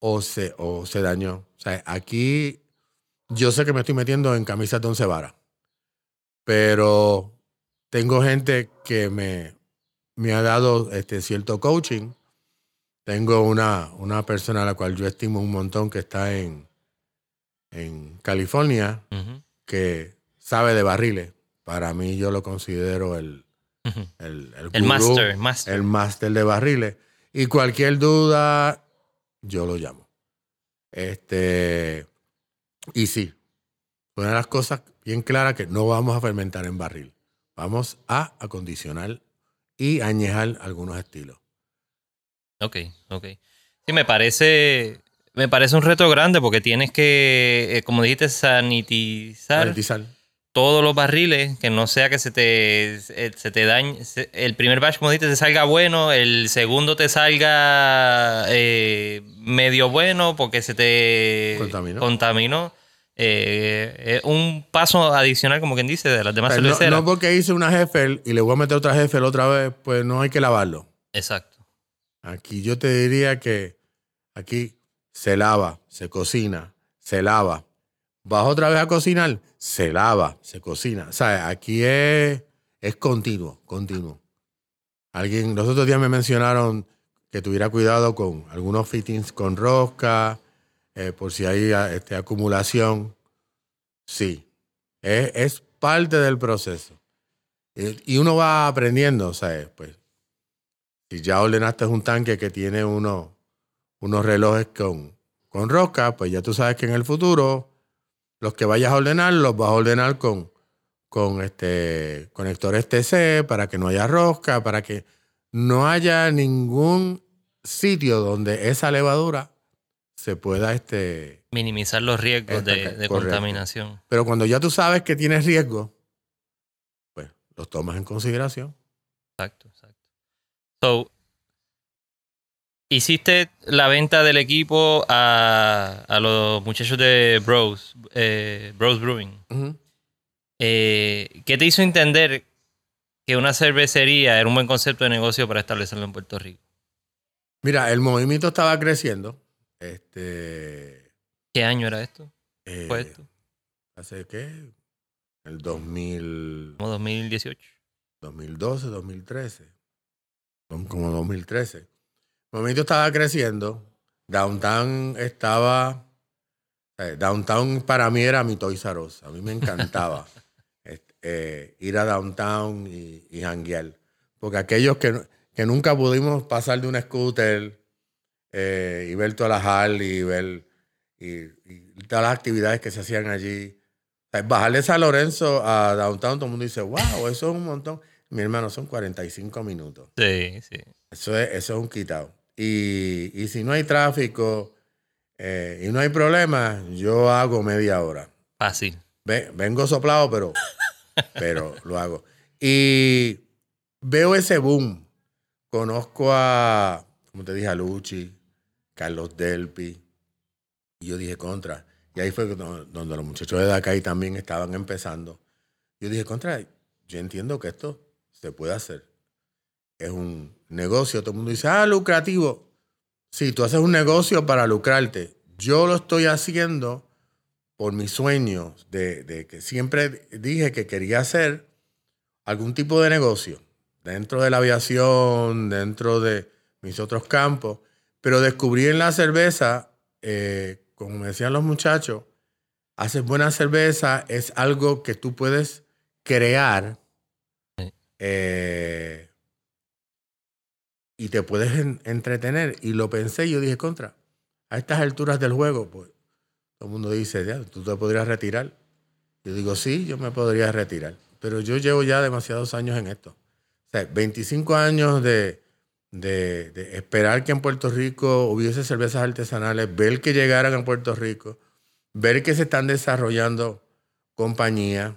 o se, o se dañó. O sea, aquí yo sé que me estoy metiendo en camisas de once varas, pero tengo gente que me, me ha dado este cierto coaching. Tengo una, una persona a la cual yo estimo un montón que está en, en California que sabe de barriles. Para mí yo lo considero el, el, el El gurú, master, master. el máster de barriles. Y cualquier duda, yo lo llamo. Este, y sí, una de las cosas bien claras que no vamos a fermentar en barril. Vamos a acondicionar y añejar algunos estilos. Ok, ok. Sí, me parece, me parece un reto grande porque tienes que, eh, como dijiste, sanitizar Sanitizar. todos los barriles, que no sea que se te, se te dañe. se- El primer batch, como dijiste, te salga bueno, el segundo te salga eh, medio bueno porque se te Contaminó. contaminó. Eh, es un paso adicional, como quien dice, de las demás no, no porque hice una Heffel y le voy a meter otra Heffel otra vez, pues no hay que lavarlo. Exacto. Aquí yo te diría que aquí se lava, se cocina, se lava. Vas otra vez a cocinar, se lava, se cocina. O sea, aquí es, es continuo, continuo. Alguien, los otros días me mencionaron que tuviera cuidado con algunos fittings con rosca, eh, por si hay ah, este, acumulación. Sí, es, es parte del proceso. Y, y uno va aprendiendo, ¿sabes? Pues si ya ordenaste un tanque que tiene uno, unos relojes con, con rosca, pues ya tú sabes que en el futuro los que vayas a ordenar los vas a ordenar con, con este conectores TC para que no haya rosca, para que no haya ningún sitio donde esa levadura se pueda este Minimizar los riesgos de, Esta- de contaminación. pero cuando ya tú sabes que tienes riesgo pues los tomas en consideración exacto. So, hiciste la venta del equipo a, a los muchachos de Bros, eh, Bros Brewing. Eh, ¿Qué te hizo entender que una cervecería era un buen concepto de negocio para establecerlo en Puerto Rico? mira el movimiento estaba creciendo este ¿Qué año era esto? eh, ¿Fue esto? hace qué el 2000 Como 2018. 2012, 2013. Como- Como 2013. El movimiento estaba creciendo. Downtown estaba. eh, Downtown para mí era mi Toys R Us. A mí me encantaba este, eh, ir a Downtown y, y janguear. Porque aquellos que, que nunca pudimos pasar de un scooter eh, y ver todas las Harley y ver y, y todas las actividades que se hacían allí. Bajar de San Lorenzo a Downtown, todo el mundo dice, wow, eso es un montón. Mi hermano, son 45 minutos. Sí, sí. Eso es, eso es un quitado. Y, y si no hay tráfico eh, y no hay problema, yo hago media hora. Fácil. Ve- vengo soplado, pero, pero lo hago. Y veo ese boom. Conozco a, como te dije, a Luchi, Carlos Delpi. Y yo dije, contra. Y ahí fue donde, donde los muchachos de Dacay también estaban empezando. Yo dije, contra, yo entiendo que esto se puede hacer. es un negocio. Todo el mundo dice, ah, lucrativo. Sí, tú haces un negocio para lucrarte. Yo lo estoy haciendo por mis sueños, de, de que siempre dije que quería hacer algún tipo de negocio dentro de la aviación, dentro de mis otros campos, pero descubrí en la cerveza, eh, como me decían los muchachos, hacer buena cerveza es algo que tú puedes crear eh, y te puedes entretener. Y lo pensé yo dije, contra, a estas alturas del juego, pues todo el mundo dice, ya, tú te podrías retirar. Yo digo, sí, yo me podría retirar. Pero yo llevo ya demasiados años en esto. O sea, 25 años de, de, esperar que en Puerto Rico hubiese cervezas artesanales, ver que llegaran a Puerto Rico, ver que se están desarrollando compañías,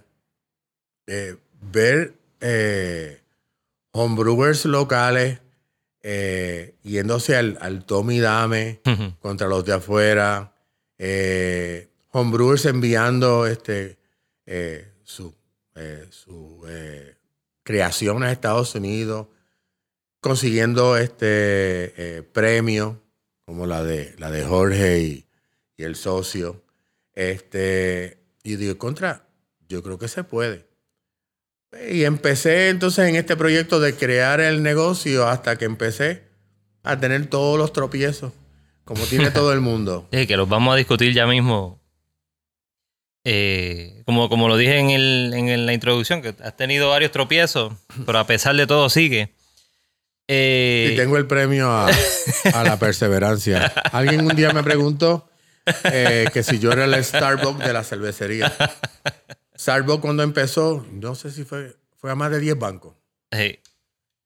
eh, ver eh, homebrewers locales eh, yéndose al, al Tommy Dame contra los de afuera, eh, homebrewers enviando este, eh, su, eh, su creación a Estados Unidos, consiguiendo este premio como la de, la de Jorge y, y el socio. Este, y digo, contra, yo creo que se puede. Y empecé entonces en este proyecto de crear el negocio hasta que empecé a tener todos los tropiezos como tiene todo el mundo. Sí, que los vamos a discutir ya mismo. Eh, como, como lo dije en, el, en la introducción, que has tenido varios tropiezos, pero a pesar de todo sigue. Eh, y tengo el premio a, la perseverancia. Alguien un día me preguntó eh, que si yo era el Starbucks de la cervecería. Starbucks cuando empezó, no sé si fue, fue a más de 10 bancos. Sí.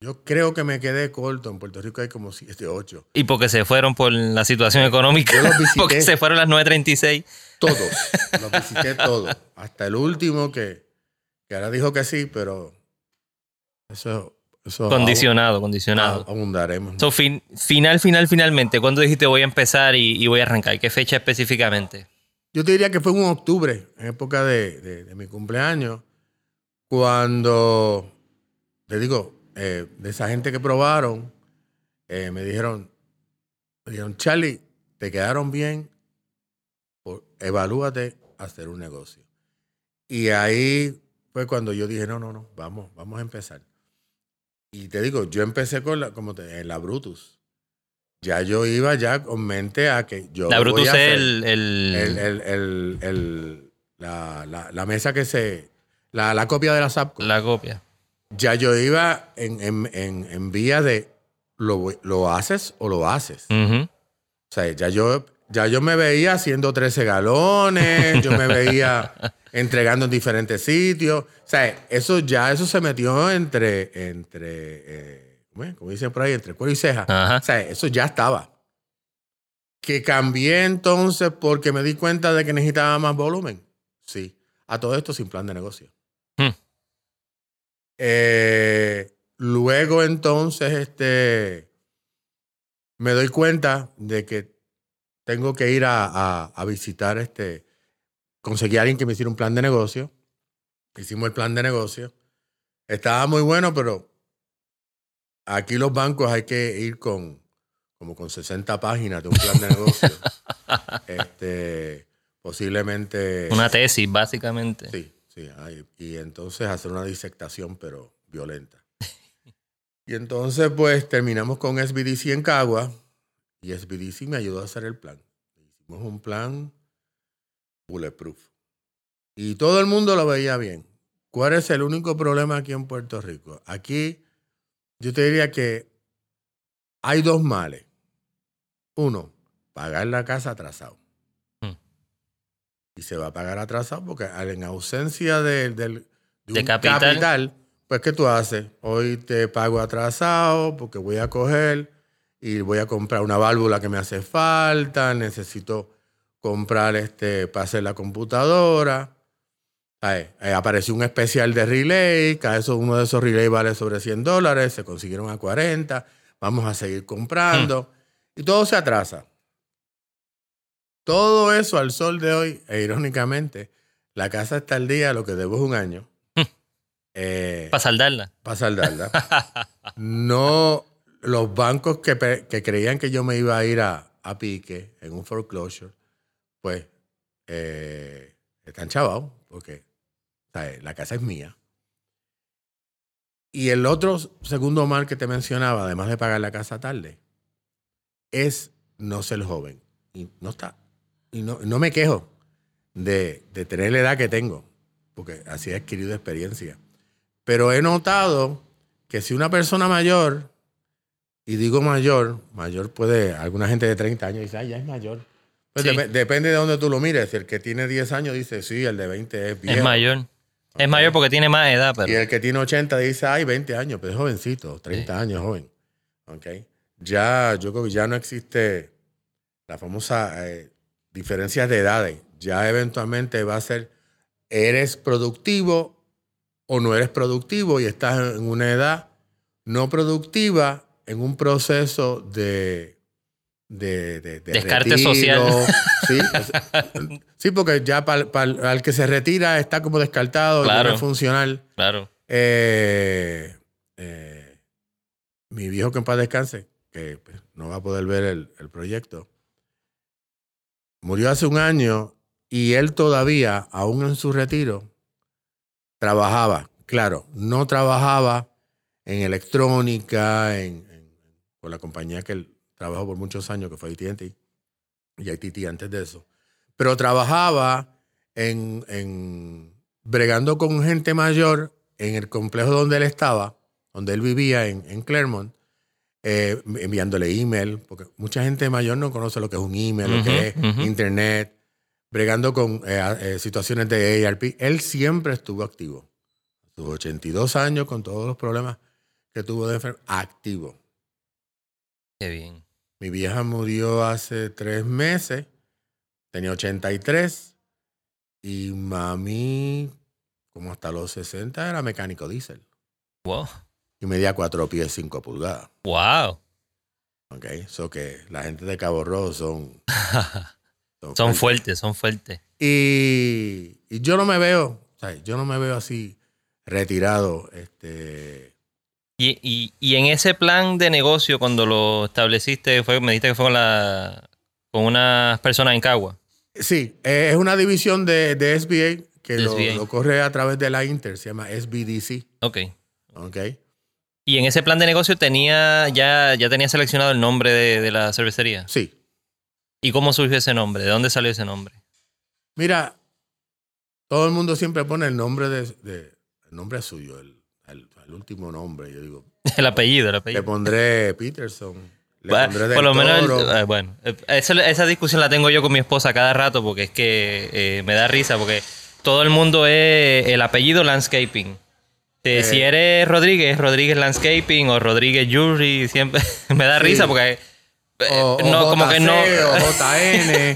Yo creo que me quedé corto. En Puerto Rico hay como 7, 8. ¿Y porque se fueron por la situación económica? Yo los visité. porque se fueron las 9.36. Todos. Los visité todos. Hasta el último que, que ahora dijo que sí, pero eso... eso condicionado, condicionado. Abundaremos. So, final, final, finalmente. ¿Cuándo dijiste voy a empezar y, voy a arrancar? ¿Qué fecha específicamente? Yo te diría que fue en octubre, en época de, de, mi cumpleaños, cuando, te digo, eh, de esa gente que probaron, eh, me dijeron, me dijeron, Charlie, te quedaron bien, evalúate hacer un negocio. Y ahí fue cuando yo dije, no, no, no, vamos, vamos a empezar. Y te digo, yo empecé con la, como te, en la Brutus. Ya yo iba ya con mente a que yo. La Brutus es el, el, la, la, la, mesa que se. La, la copia de la SAPCO. La copia ya yo iba en, en, en, en vía de lo, lo, haces o lo haces. O sea, ya yo, ya yo me veía haciendo 13 galones, yo me veía entregando en diferentes sitios. O sea, eso ya eso se metió entre, entre eh, como dicen por ahí, entre cuero y ceja. O sea, eso ya estaba. Que cambié entonces porque me di cuenta de que necesitaba más volumen. Sí. A todo esto sin plan de negocio. Eh, luego entonces este, me doy cuenta de que tengo que ir a, a, visitar, este, conseguí a alguien que me hiciera un plan de negocio. Hicimos el plan de negocio. Estaba muy bueno, pero aquí los bancos hay que ir con como con 60 páginas de un plan de negocio. este, posiblemente. Una tesis, básicamente. Sí. Sí, y entonces hacer una disectación, pero violenta. y entonces, pues terminamos con SBDC en Cagua y SBDC me ayudó a hacer el plan. Hicimos un plan bulletproof. Y todo el mundo lo veía bien. ¿Cuál es el único problema aquí en Puerto Rico? Aquí yo te diría que hay dos males. Uno, pagar la casa atrasado y se va a pagar atrasado porque en ausencia de, de, un capital. pues ¿qué tú haces? Hoy te pago atrasado porque voy a coger y voy a comprar una válvula que me hace falta, necesito comprar este para hacer la computadora. Eh, apareció un especial de relay, cada eso, uno de esos relay vale sobre 100 dólares, se consiguieron a 40, vamos a seguir comprando hmm. y todo se atrasa. Todo eso al sol de hoy, e irónicamente, la casa está al día, lo que debo es un año. Eh, para saldarla. Para saldarla. no, los bancos que, que, creían que yo me iba a ir a, a pique en un foreclosure, pues eh, están chavados, porque la casa es mía. Y el otro segundo mal que te mencionaba, además de pagar la casa tarde, es no ser joven. Y no está. Y no, no me quejo de, de, tener la edad que tengo, porque así he adquirido experiencia. Pero he notado que si una persona mayor, y digo mayor, mayor puede, alguna gente de 30 años dice, ah, ya es mayor. Pues depende de dónde tú lo mires. Si el que tiene 10 años dice, sí, el de 20 es viejo. Es mayor. Es mayor porque tiene más edad. Pero... Y el que tiene 80 dice, ay, 20 años, pero es jovencito, 30 años joven. Okay. Ya, yo creo que ya no existe la famosa eh, diferencia de edades. Ya eventualmente va a ser, eres productivo o no eres productivo y estás en una edad no productiva en un proceso de de, descarte social. Sí, porque ya para el que se retira está como descartado, claro, no es funcional. Claro. Eh, eh, mi viejo que en paz descanse, que pues, no va a poder ver el, proyecto, murió hace un año y él todavía, aún en su retiro, trabajaba. Claro, no trabajaba en electrónica, en, con la compañía que él trabajó por muchos años, que fue AT&T y AT&T antes de eso. Pero trabajaba en, en, bregando con gente mayor en el complejo donde él estaba, donde él vivía en, en Claremont, eh, enviándole email, porque mucha gente mayor no conoce lo que es un email, lo que es internet, bregando con eh, eh, situaciones de ARP. Él siempre estuvo activo. Sus 82 años con todos los problemas que tuvo de enfermedad, activo. Qué bien. Mi vieja murió hace tres meses, tenía 83, y mami, como hasta los 60, era mecánico diésel. Wow. Y medía cuatro pies, cinco pulgadas. Wow. Ok, eso que la gente de Cabo Rojo son... son, fuertes. son fuertes. Y, y, yo no me veo, yo no me veo así retirado, este y, y, en ese plan de negocio, cuando lo estableciste, fue, me dijiste que fue con, la, con unas personas en Cagua. Sí, es una división de, de SBA que lo, corre a través de la Inter, se llama SBDC. Ok. Ok. ¿Y en ese plan de negocio tenía ya, ya tenía seleccionado el nombre de, la cervecería? Sí. ¿Y cómo surgió ese nombre? ¿De dónde salió ese nombre? Mira, todo el mundo siempre pone el nombre de, de el nombre suyo, el, el último nombre. Yo digo. el apellido, el apellido. Le pondré Peterson. Le pondré por lo menos, eh, bueno, esa, discusión la tengo yo con mi esposa cada rato porque es que eh, me da risa porque todo el mundo es el apellido landscaping. Eh, si eres Rodríguez, Rodríguez Landscaping o Rodríguez Jury, siempre me da risa porque no, como que no. JN.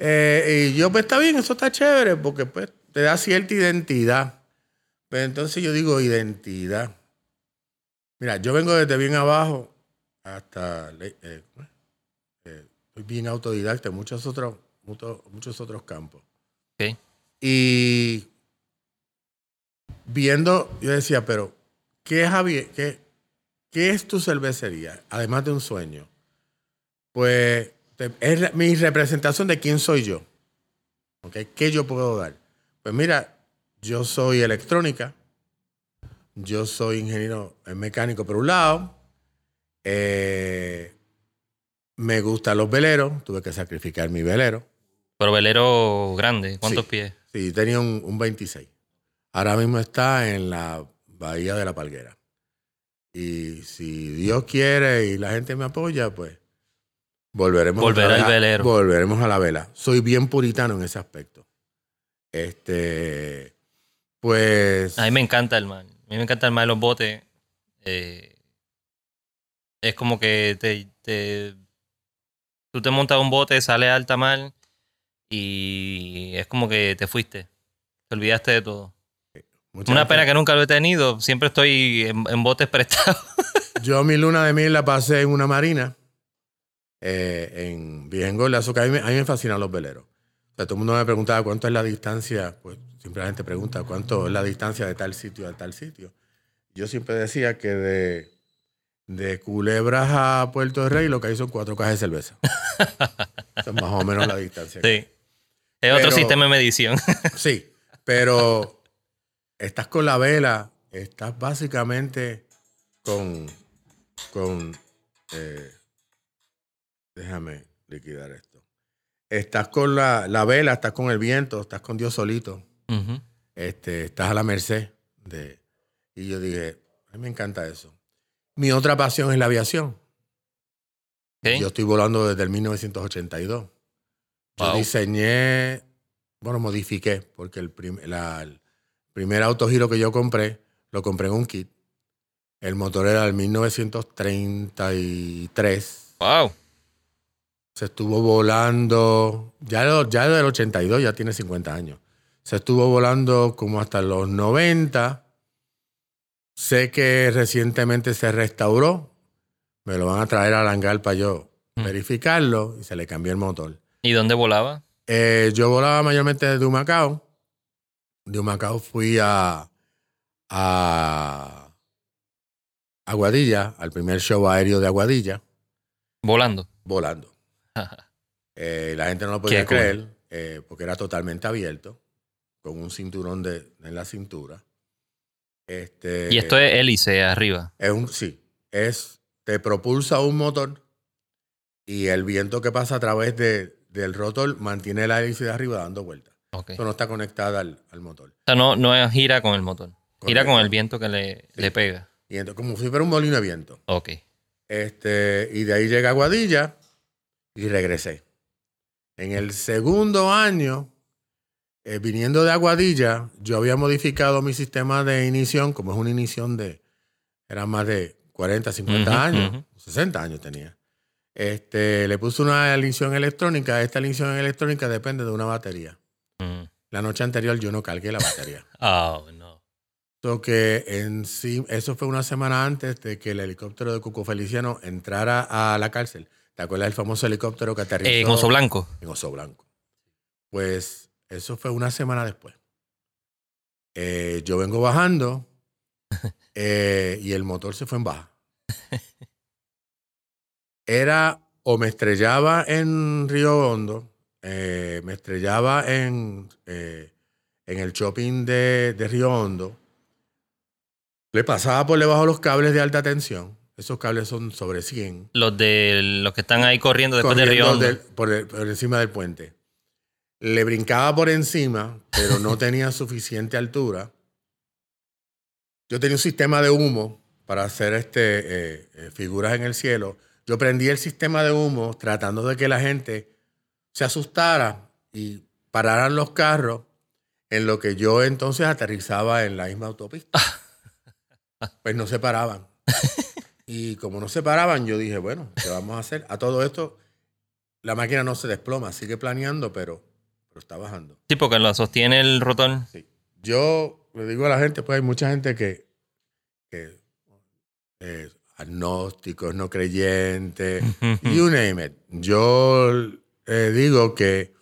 y yo, pues está bien, eso está chévere porque pues te da cierta identidad. Pero entonces yo digo identidad. Mira, yo vengo desde bien abajo hasta... Eh, eh, bien autodidacta en muchos otros, muchos, otros campos. Y viendo, yo decía, pero, ¿qué es, Javier? ¿Qué, ¿Qué es tu cervecería? Además de un sueño. Pues es mi representación de quién soy yo. ¿Okay? ¿Qué yo puedo dar? Pues mira, yo soy electrónica, yo soy ingeniero mecánico por un lado, eh, me gustan los veleros, tuve que sacrificar mi velero. Pero velero grande, ¿cuántos pies? Sí, tenía un, 26. Ahora mismo está en la Bahía de la Palguera. Y si Dios quiere y la gente me apoya, pues volveremos, a, velero. volveremos a la vela. Soy bien puritano en ese aspecto. Este, pues. A mí me encanta el mar. A mí me encanta el mar de los botes. Eh, es como que te, tú te montas un bote, sales a alta mar y es como que te fuiste. Te olvidaste de todo. Una pena que nunca lo he tenido. Siempre estoy en, botes prestados. Yo mi luna de miel la pasé en una marina. Eh, en Viejo A mí, a mí me fascinan los veleros. O sea, todo el mundo me preguntaba cuánto es la distancia, pues siempre la gente pregunta cuánto es la distancia de tal sitio a tal sitio. Yo siempre decía que de, de Culebras a Puerto Rey lo que hay son cuatro cajas de cerveza. Esa es más o menos la distancia. Sí. Es otro Pero- sistema de medición. Sí, pero estás con la vela, estás básicamente con, con eh, déjame liquidar esto. Estás con la, la vela, estás con el viento, estás con Dios solito, Este, estás a la merced de... Y yo dije, a mí me encanta eso. Mi otra pasión es la aviación. Yo estoy volando desde el 1982. Yo Wow. diseñé, bueno, modifiqué, porque el, prim- la- el primer autogiro que yo compré, lo compré en un kit. El motor era del 1933. Wow. Se estuvo volando, ya, ya del 82, ya tiene 50 años. Se estuvo volando como hasta los 90. Sé que recientemente se restauró. Me lo van a traer al hangar para yo Mm. verificarlo y se le cambió el motor. ¿Y dónde volaba? Eh, yo volaba mayormente desde Humacao. De Humacao fui a, a Aguadilla, al primer show aéreo de Aguadilla, Volando. volando. Eh, la gente no lo podía Qué cool. creer eh, porque era totalmente abierto, con un cinturón de, en la cintura. Este, y esto es hélice arriba. es un, sí, es, te propulsa un motor y el viento que pasa a través de- del rotor mantiene la hélice de arriba dando vueltas. Ok. Eso no está conectada al, al motor. O sea, no, no gira con el motor. Gira con el viento que le, Sí. le pega. Y entonces, como si fuera un molino de viento. Ok. Este, y de ahí llegué a Aguadilla y regresé. En el segundo año, eh, viniendo de Aguadilla, yo había modificado mi sistema de inición, como es una inición de, era más de 40, 50 Ujú, años, ujú. 60 años tenía. Este, le puse una inición electrónica. Esta inición electrónica depende de una batería. Mm. La noche anterior yo no cargué la batería. Oh, no. So que en sí, eso fue una semana antes de que el helicóptero de Cuco Feliciano entrara a la cárcel. ¿Te acuerdas del famoso helicóptero que aterrizó? En Oso Blanco. En Oso Blanco. Pues eso fue una semana después. Eh, yo vengo bajando eh, y el motor se fue en baja. Era o me estrellaba en Río Hondo, eh, me estrellaba en, en el shopping de, de Río Hondo, le pasaba por debajo los cables de alta tensión. Esos cables son sobre 100 Los de los que están ahí corriendo después de Río Hondo. del- por, el- por encima del puente. Le brincaba por encima, pero no tenía suficiente altura. Yo tenía un sistema de humo para hacer este, eh, eh, figuras en el cielo. Yo prendí el sistema de humo tratando de que la gente se asustara y pararan los carros en lo que yo entonces aterrizaba en la misma autopista. Pues no se paraban. Y como no se paraban, yo dije, bueno, ¿qué vamos a hacer? A todo esto, la máquina no se desploma, sigue planeando, pero, pero está bajando. Sí, porque lo sostiene el rotor. Sí. Yo le digo a la gente, pues hay mucha gente que, que eh, agnósticos, no creyentes, you name it. Yo eh, digo que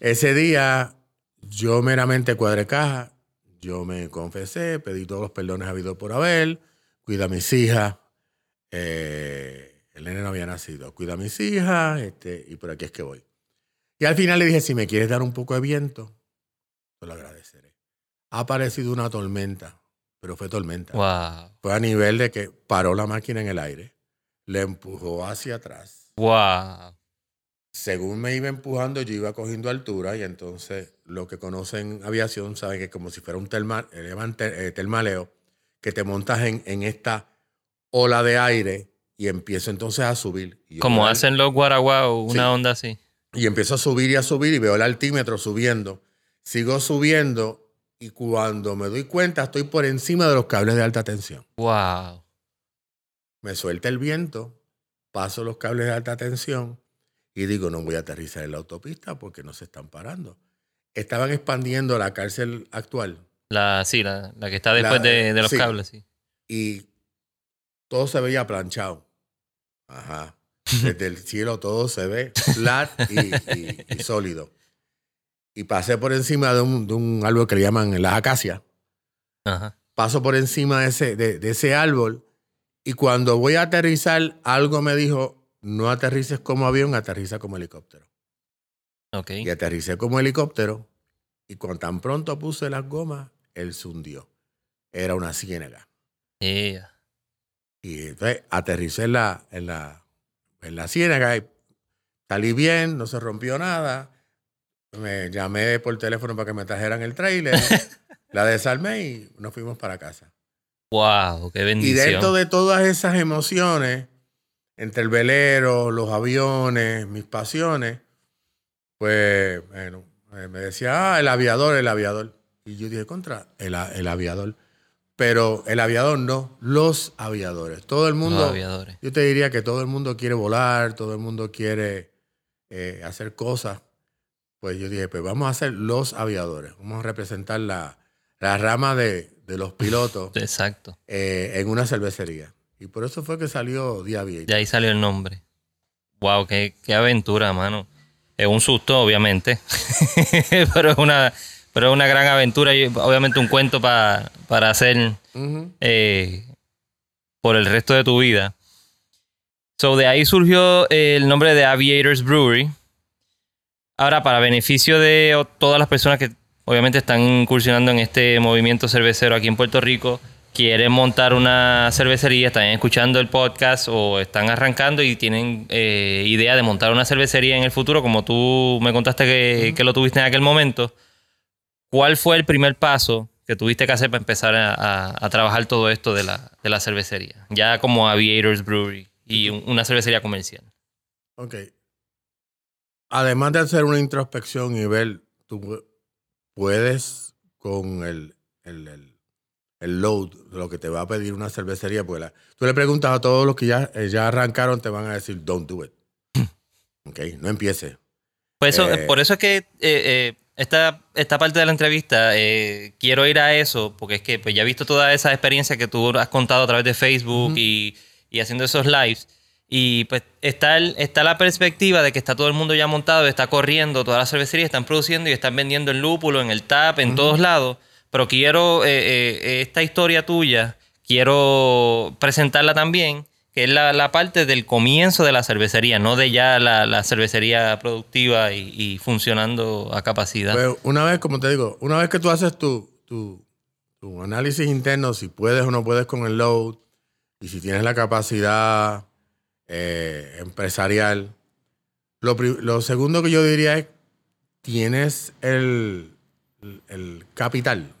ese día yo meramente cuadré caja, yo me confesé, pedí todos los perdones habidos por haber, cuida a mis hijas, eh, el nene no había nacido, cuida a mis hijas, este, y por aquí es que voy. Y al final le dije, si me quieres dar un poco de viento, te lo agradeceré. Ha aparecido una tormenta, pero fue tormenta. Wow. Fue a nivel de que paró la máquina en el aire, le empujó hacia atrás. Wow. Según me iba empujando, yo iba cogiendo altura y entonces lo que conocen aviación saben que es como si fuera un eh, eh, termaleo, que te montas en, en esta ola de aire y empiezo entonces a subir. Y Como hacen los guaraguao, una Sí. onda así. Y empiezo a subir y a subir y veo el altímetro subiendo. Sigo subiendo y cuando me doy cuenta estoy por encima de los cables de alta tensión. Wow. Me suelta el viento, paso los cables de alta tensión y digo, no voy a aterrizar en la autopista porque no se están parando. Estaban expandiendo la cárcel actual La, sí, la, la que está después La- de, de los sí. cables, sí. y todo se veía planchado. Ajá. Desde el cielo todo se ve flat y, y- y sólido. y pasé por encima de un, de un árbol que le llaman las acacias. Ajá. Paso por encima de ese, de, de ese árbol y cuando voy a aterrizar, algo me dijo, no aterrices como avión, aterriza como helicóptero. Y aterricé como helicóptero y cuando tan pronto puse las gomas, él se hundió. Era una ciénaga. Yeah. Y entonces aterricé en la, en la, en la ciénaga y salí bien, no se rompió nada. Me llamé por teléfono para que me trajeran el trailer, la desarmé y nos fuimos para casa. Wow, qué Y bendición. dentro de todas esas emociones, entre el velero, los aviones, mis pasiones, pues, bueno, eh, me decía, ah, el aviador, el aviador. Y yo dije, contra, el, el aviador. Pero el aviador no, los aviadores. Todo el mundo, Los aviadores. yo te diría que todo el mundo quiere volar, todo el mundo quiere eh, hacer cosas. Pues yo dije, pues vamos a ser los aviadores. Vamos a representar la, la rama de, de los pilotos Exacto. eh, en una cervecería. Y por eso fue que salió Día De ahí salió el nombre. Wow, qué, qué aventura, mano. Es un susto, obviamente. pero es una, pero es una gran aventura y obviamente un cuento pa- para hacer eh, por el resto de tu vida. So, de ahí surgió eh, el nombre de Aviators Brewery. Ahora, para beneficio de todas las personas que obviamente están incursionando en este movimiento cervecero aquí en Puerto Rico, quieren montar una cervecería, están escuchando el podcast o están arrancando y tienen eh, idea de montar una cervecería en el futuro, como tú me contaste que, que lo tuviste en aquel momento. ¿Cuál fue el primer paso que tuviste que hacer para empezar a, a- a trabajar todo esto de la, de la cervecería? Ya como Aviators Brewery y un- una cervecería comercial. Ok. Además de hacer una introspección y ver, tú pu- puedes con el, el, el- el load, lo que te va a pedir una cervecería, pues la- tú le preguntas a todos los que ya, eh, ya arrancaron, te van a decir, don't do it. Ok, no empiece. Pues eso, Eh. por eso es que eh, eh, esta, esta parte de la entrevista eh, quiero ir a eso, porque es que pues, ya he visto toda esa experiencia que tú has contado a través de Facebook y, y haciendo esos lives. Y pues está, el- está la perspectiva de que está todo el mundo ya montado, está corriendo, todas las cervecerías están produciendo y están vendiendo en lúpulo, en el tap, en todos lados. Pero quiero eh, eh, esta historia tuya, quiero presentarla también, que es la, la parte del comienzo de la cervecería, no de ya la, la cervecería productiva y, funcionando a capacidad. Pues una vez, como te digo, una vez que tú haces tu, tu, análisis interno, si puedes o no puedes con el load, y si tienes la capacidad eh, empresarial, lo, lo segundo que yo diría es, tienes el, el capital.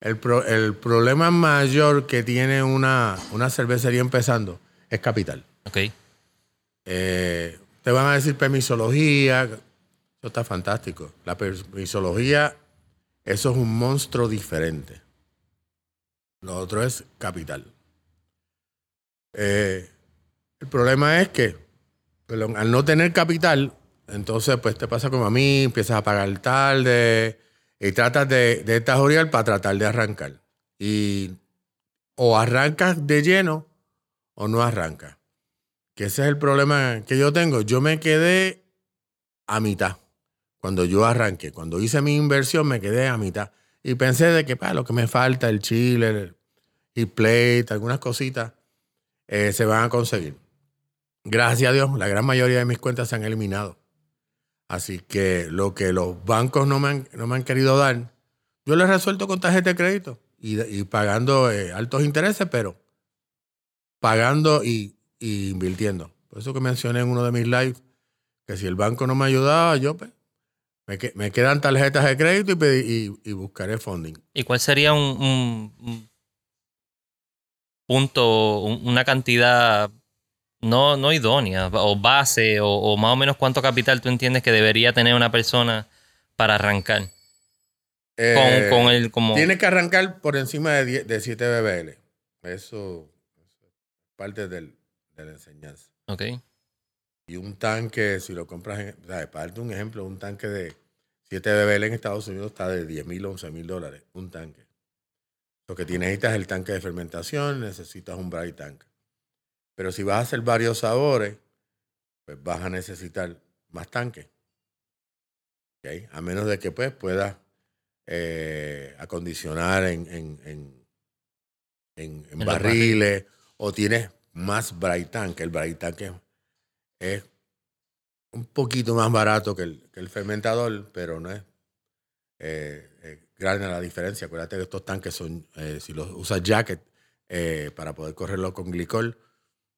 El, pro- el problema mayor que tiene una, una cervecería empezando es capital. ok, Eh, te van a decir permisología. Eso está fantástico. La permisología, eso es un monstruo diferente. Lo otro es capital. Eh, el problema es que perdón, al no tener capital, entonces pues te pasa como a mí, empiezas a pagar tarde y tratas de, de tajorear para tratar de arrancar. Y o arrancas de lleno o no arrancas. Que ese es el problema que yo tengo. Yo me quedé a mitad. Cuando yo arranqué, cuando hice mi inversión, me quedé a mitad. Y pensé de que, para lo que me falta, el chile, el, plate, algunas cositas, eh, se van a conseguir. Gracias a Dios, la gran mayoría de mis cuentas se han eliminado. Así que lo que los bancos no me han, no me han querido dar, yo lo he resuelto con tarjeta de crédito y, y pagando eh, altos intereses, pero pagando y, y invirtiendo. Por eso que mencioné en uno de mis lives que si el banco no me ayudaba, yo pues, me, me quedan tarjetas de crédito y, y- buscaré funding. ¿Y cuál sería un, un- un punto, un- una cantidad no, no idónea o base o, o más o menos cuánto capital tú entiendes que debería tener una persona para arrancar? Eh, con, con el como... Tienes que arrancar por encima de, 10 de 7 BBL. Eso, es parte del- de la enseñanza. Ok, Y un tanque, si lo compras, en, o sea, para darte un ejemplo, un tanque de 7 BBL en Estados Unidos está de 10 mil, 11 mil dólares. Un tanque. Lo que tienes necesitas es el tanque de fermentación, necesitas un dry tank. Pero si vas a hacer varios sabores, pues vas a necesitar más tanques. ¿ok? A menos de que pues puedas eh, acondicionar en, en, en, en- en los barriles o tienes más bright tank, que el bright tank es, es un poquito más barato que el, que el fermentador, pero no es eh, eh, grande la diferencia. Acuérdate que estos tanques son, eh, si los usas jacket para poder correrlo con glicol,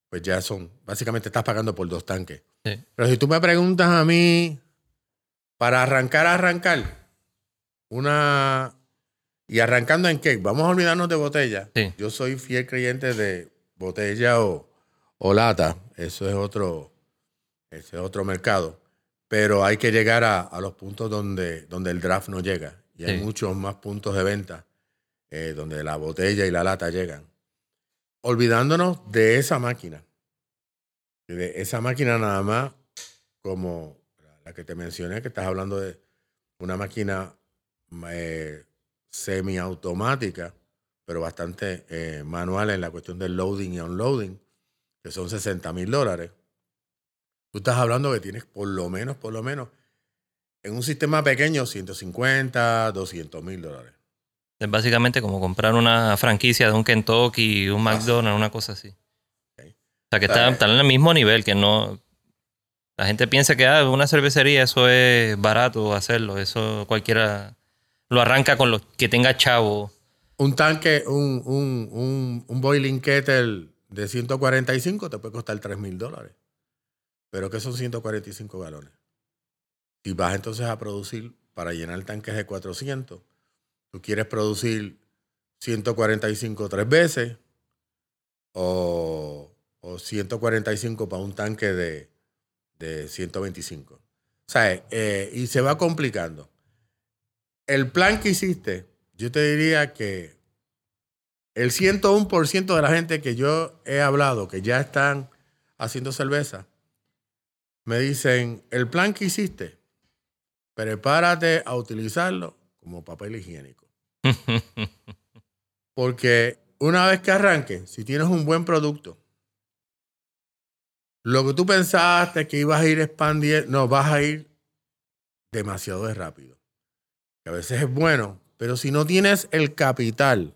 pues ya son, básicamente estás pagando por dos tanques. Sí. Pero si tú me preguntas a mí, para arrancar, arrancar, una... ¿Y arrancando en qué? Vamos a olvidarnos de botella. Sí. Yo soy fiel creyente de botella o, o lata. Eso es otro, ese es otro mercado. Pero hay que llegar a, a los puntos donde, donde el draft no llega. Y hay Sí. muchos más puntos de venta eh, donde la botella y la lata llegan. Olvidándonos de esa máquina. De esa máquina nada más, como la que te mencioné, que estás hablando de una máquina eh, semiautomática, pero bastante eh, manual en la cuestión del loading y unloading, que son 60 mil dólares. Tú estás hablando que tienes por lo menos, por lo menos, en un sistema pequeño, 150, 200 mil dólares. Es básicamente como comprar una franquicia de un Kentucky, un McDonald's, una cosa así. O sea, que están, están en el mismo nivel, que no... La gente piensa que ah, una cervecería eso es barato hacerlo, eso cualquiera lo arranca con lo que tenga chavo. Un tanque, un, un, un, un boiling kettle de 145 te puede costar 3 mil dólares. Pero que son 145 galones. Si vas entonces a producir para llenar tanques de 400, tú quieres producir 145 tres veces o, o 145 para un tanque de, de 125. O sea, eh, y se va complicando. El plan que hiciste, yo te diría que el 101% de la gente que yo he hablado, que ya están haciendo cerveza, me dicen, el plan que hiciste, prepárate a utilizarlo como papel higiénico. Porque una vez que arranque, si tienes un buen producto, lo que tú pensaste que ibas a ir expandiendo, no, vas a ir demasiado de rápido. Que a veces es bueno, pero si no tienes el capital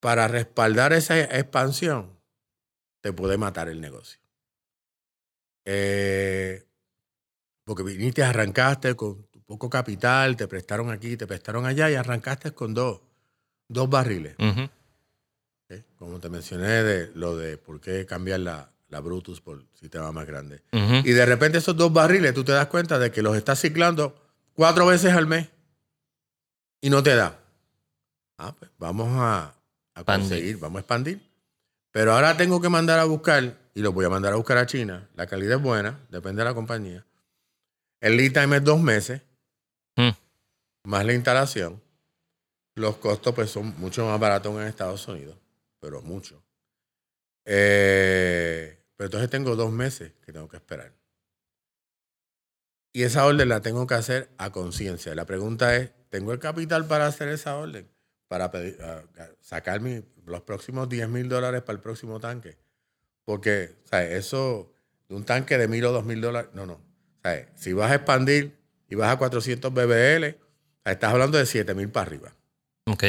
para respaldar esa expansión, te puede matar el negocio. Eh, porque viniste, arrancaste con poco capital, te prestaron aquí, te prestaron allá y arrancaste con dos, dos barriles. ¿ok? Como te mencioné de lo de por qué cambiar la, la Brutus por sistema más grande. Y de repente esos dos barriles tú te das cuenta de que los estás ciclando cuatro veces al mes y no te da. Ah, pues vamos a, a conseguir, vamos a expandir. Pero ahora tengo que mandar a buscar, y los voy a mandar a buscar a China. La calidad es buena, depende de la compañía. El lead time es dos meses, Mm. más la instalación. Los costos pues son mucho más baratos en Estados Unidos, pero mucho. Eh, pero entonces tengo dos meses que tengo que esperar. Y esa orden la tengo que hacer a conciencia. La pregunta es, ¿tengo el capital para hacer esa orden? Para pedir- a- a sacar mi- los próximos 10 mil dólares para el próximo tanque. Porque, ¿sabes? Eso de un tanque de mil o dos mil dólares, no, no. ¿Sabes? Si vas a expandir y vas a 400 BBL, estás hablando de 7 mil para arriba. Ok.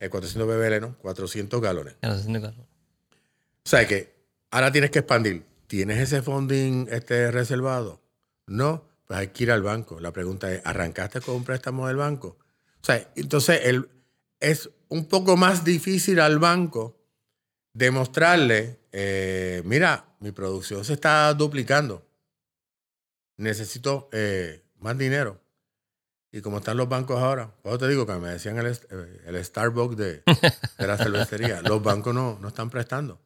Eh, 400 BBL, ¿no? 400 galones. Ya lo siento, Carlos. O sea que ahora tienes que expandir. ¿Tienes ese funding este, reservado? No, pues hay que ir al banco. La pregunta es, ¿arrancaste con un préstamo del banco? O sea, entonces el, es un poco más difícil al banco demostrarle, eh, mira, mi producción se está duplicando. Necesito eh, más dinero. Y como están los bancos ahora, por eso te digo que me decían el, eh, el Starbucks de, de la cervecería, los bancos no, no están prestando.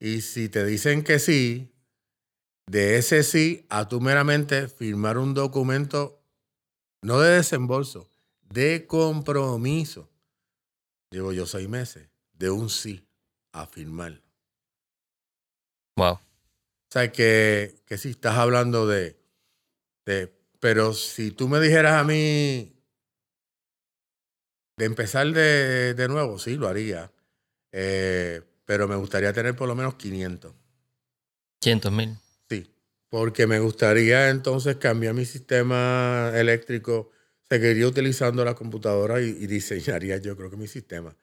Y si te dicen que sí, de ese sí a tú meramente firmar un documento, no de desembolso, de compromiso. Llevo yo seis meses de un sí a firmar. Wow. O sea, que, que si estás hablando de, de... Pero si tú me dijeras a mí de empezar de, de nuevo, sí, lo haría. Eh, pero me gustaría tener por lo menos 500. 500 mil. Sí. porque me gustaría entonces cambiar mi sistema eléctrico. Seguiría utilizando la computadora y, diseñaría yo creo que mi sistema.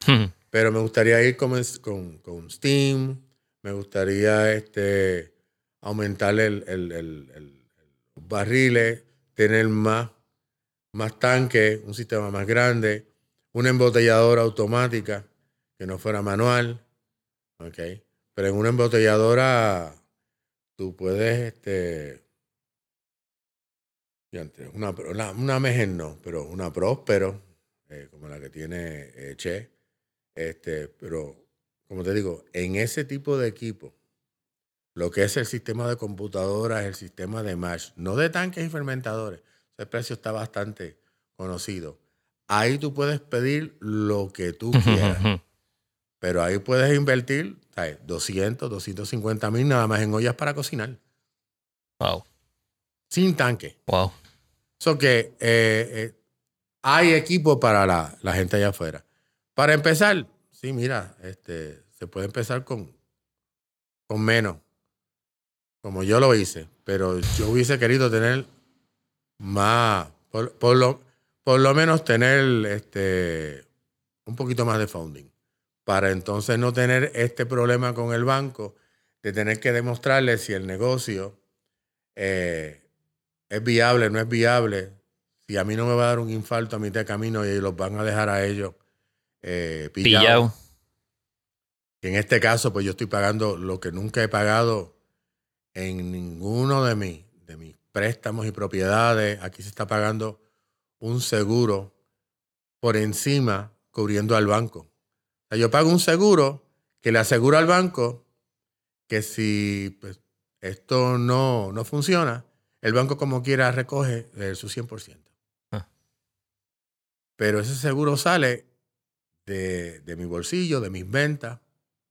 Pero me gustaría ir con, con, con, Steam, me gustaría este, aumentar el, el, el, barriles, tener más, más tanques, un sistema más grande, una embotelladora automática que no fuera manual. Okay. Pero en una embotelladora tú puedes, este, una, una, una no, pero una Próspero, eh, como la que tiene eh, Che, este, pero como te digo, en ese tipo de equipo, lo que es el sistema de computadoras, el sistema de MASH, no de tanques y fermentadores, ese precio está bastante conocido. Ahí tú puedes pedir lo que tú quieras. Pero ahí puedes invertir ¿sabes? 200, 250 mil nada más en ollas para cocinar. Wow. Sin tanque. Wow. Eso que eh, eh, hay equipo para la, la, gente allá afuera. Para empezar, sí, mira, este, se puede empezar con, con menos, como yo lo hice, pero yo hubiese querido tener más, por, lo, por lo menos tener este, un poquito más de founding para entonces no tener este problema con el banco de tener que demostrarle si el negocio eh, es viable, no es viable, si a mí no me va a dar un infarto a mitad de camino y los van a dejar a ellos eh, pillados. En este caso, pues yo estoy pagando lo que nunca he pagado en ninguno de, mis, de mis préstamos y propiedades. Aquí se está pagando un seguro por encima cubriendo al banco yo pago un seguro que le aseguro al banco que si pues, esto no, no funciona, el banco como quiera recoge su 100%. Ah. Pero ese seguro sale de, mi bolsillo, de mis ventas.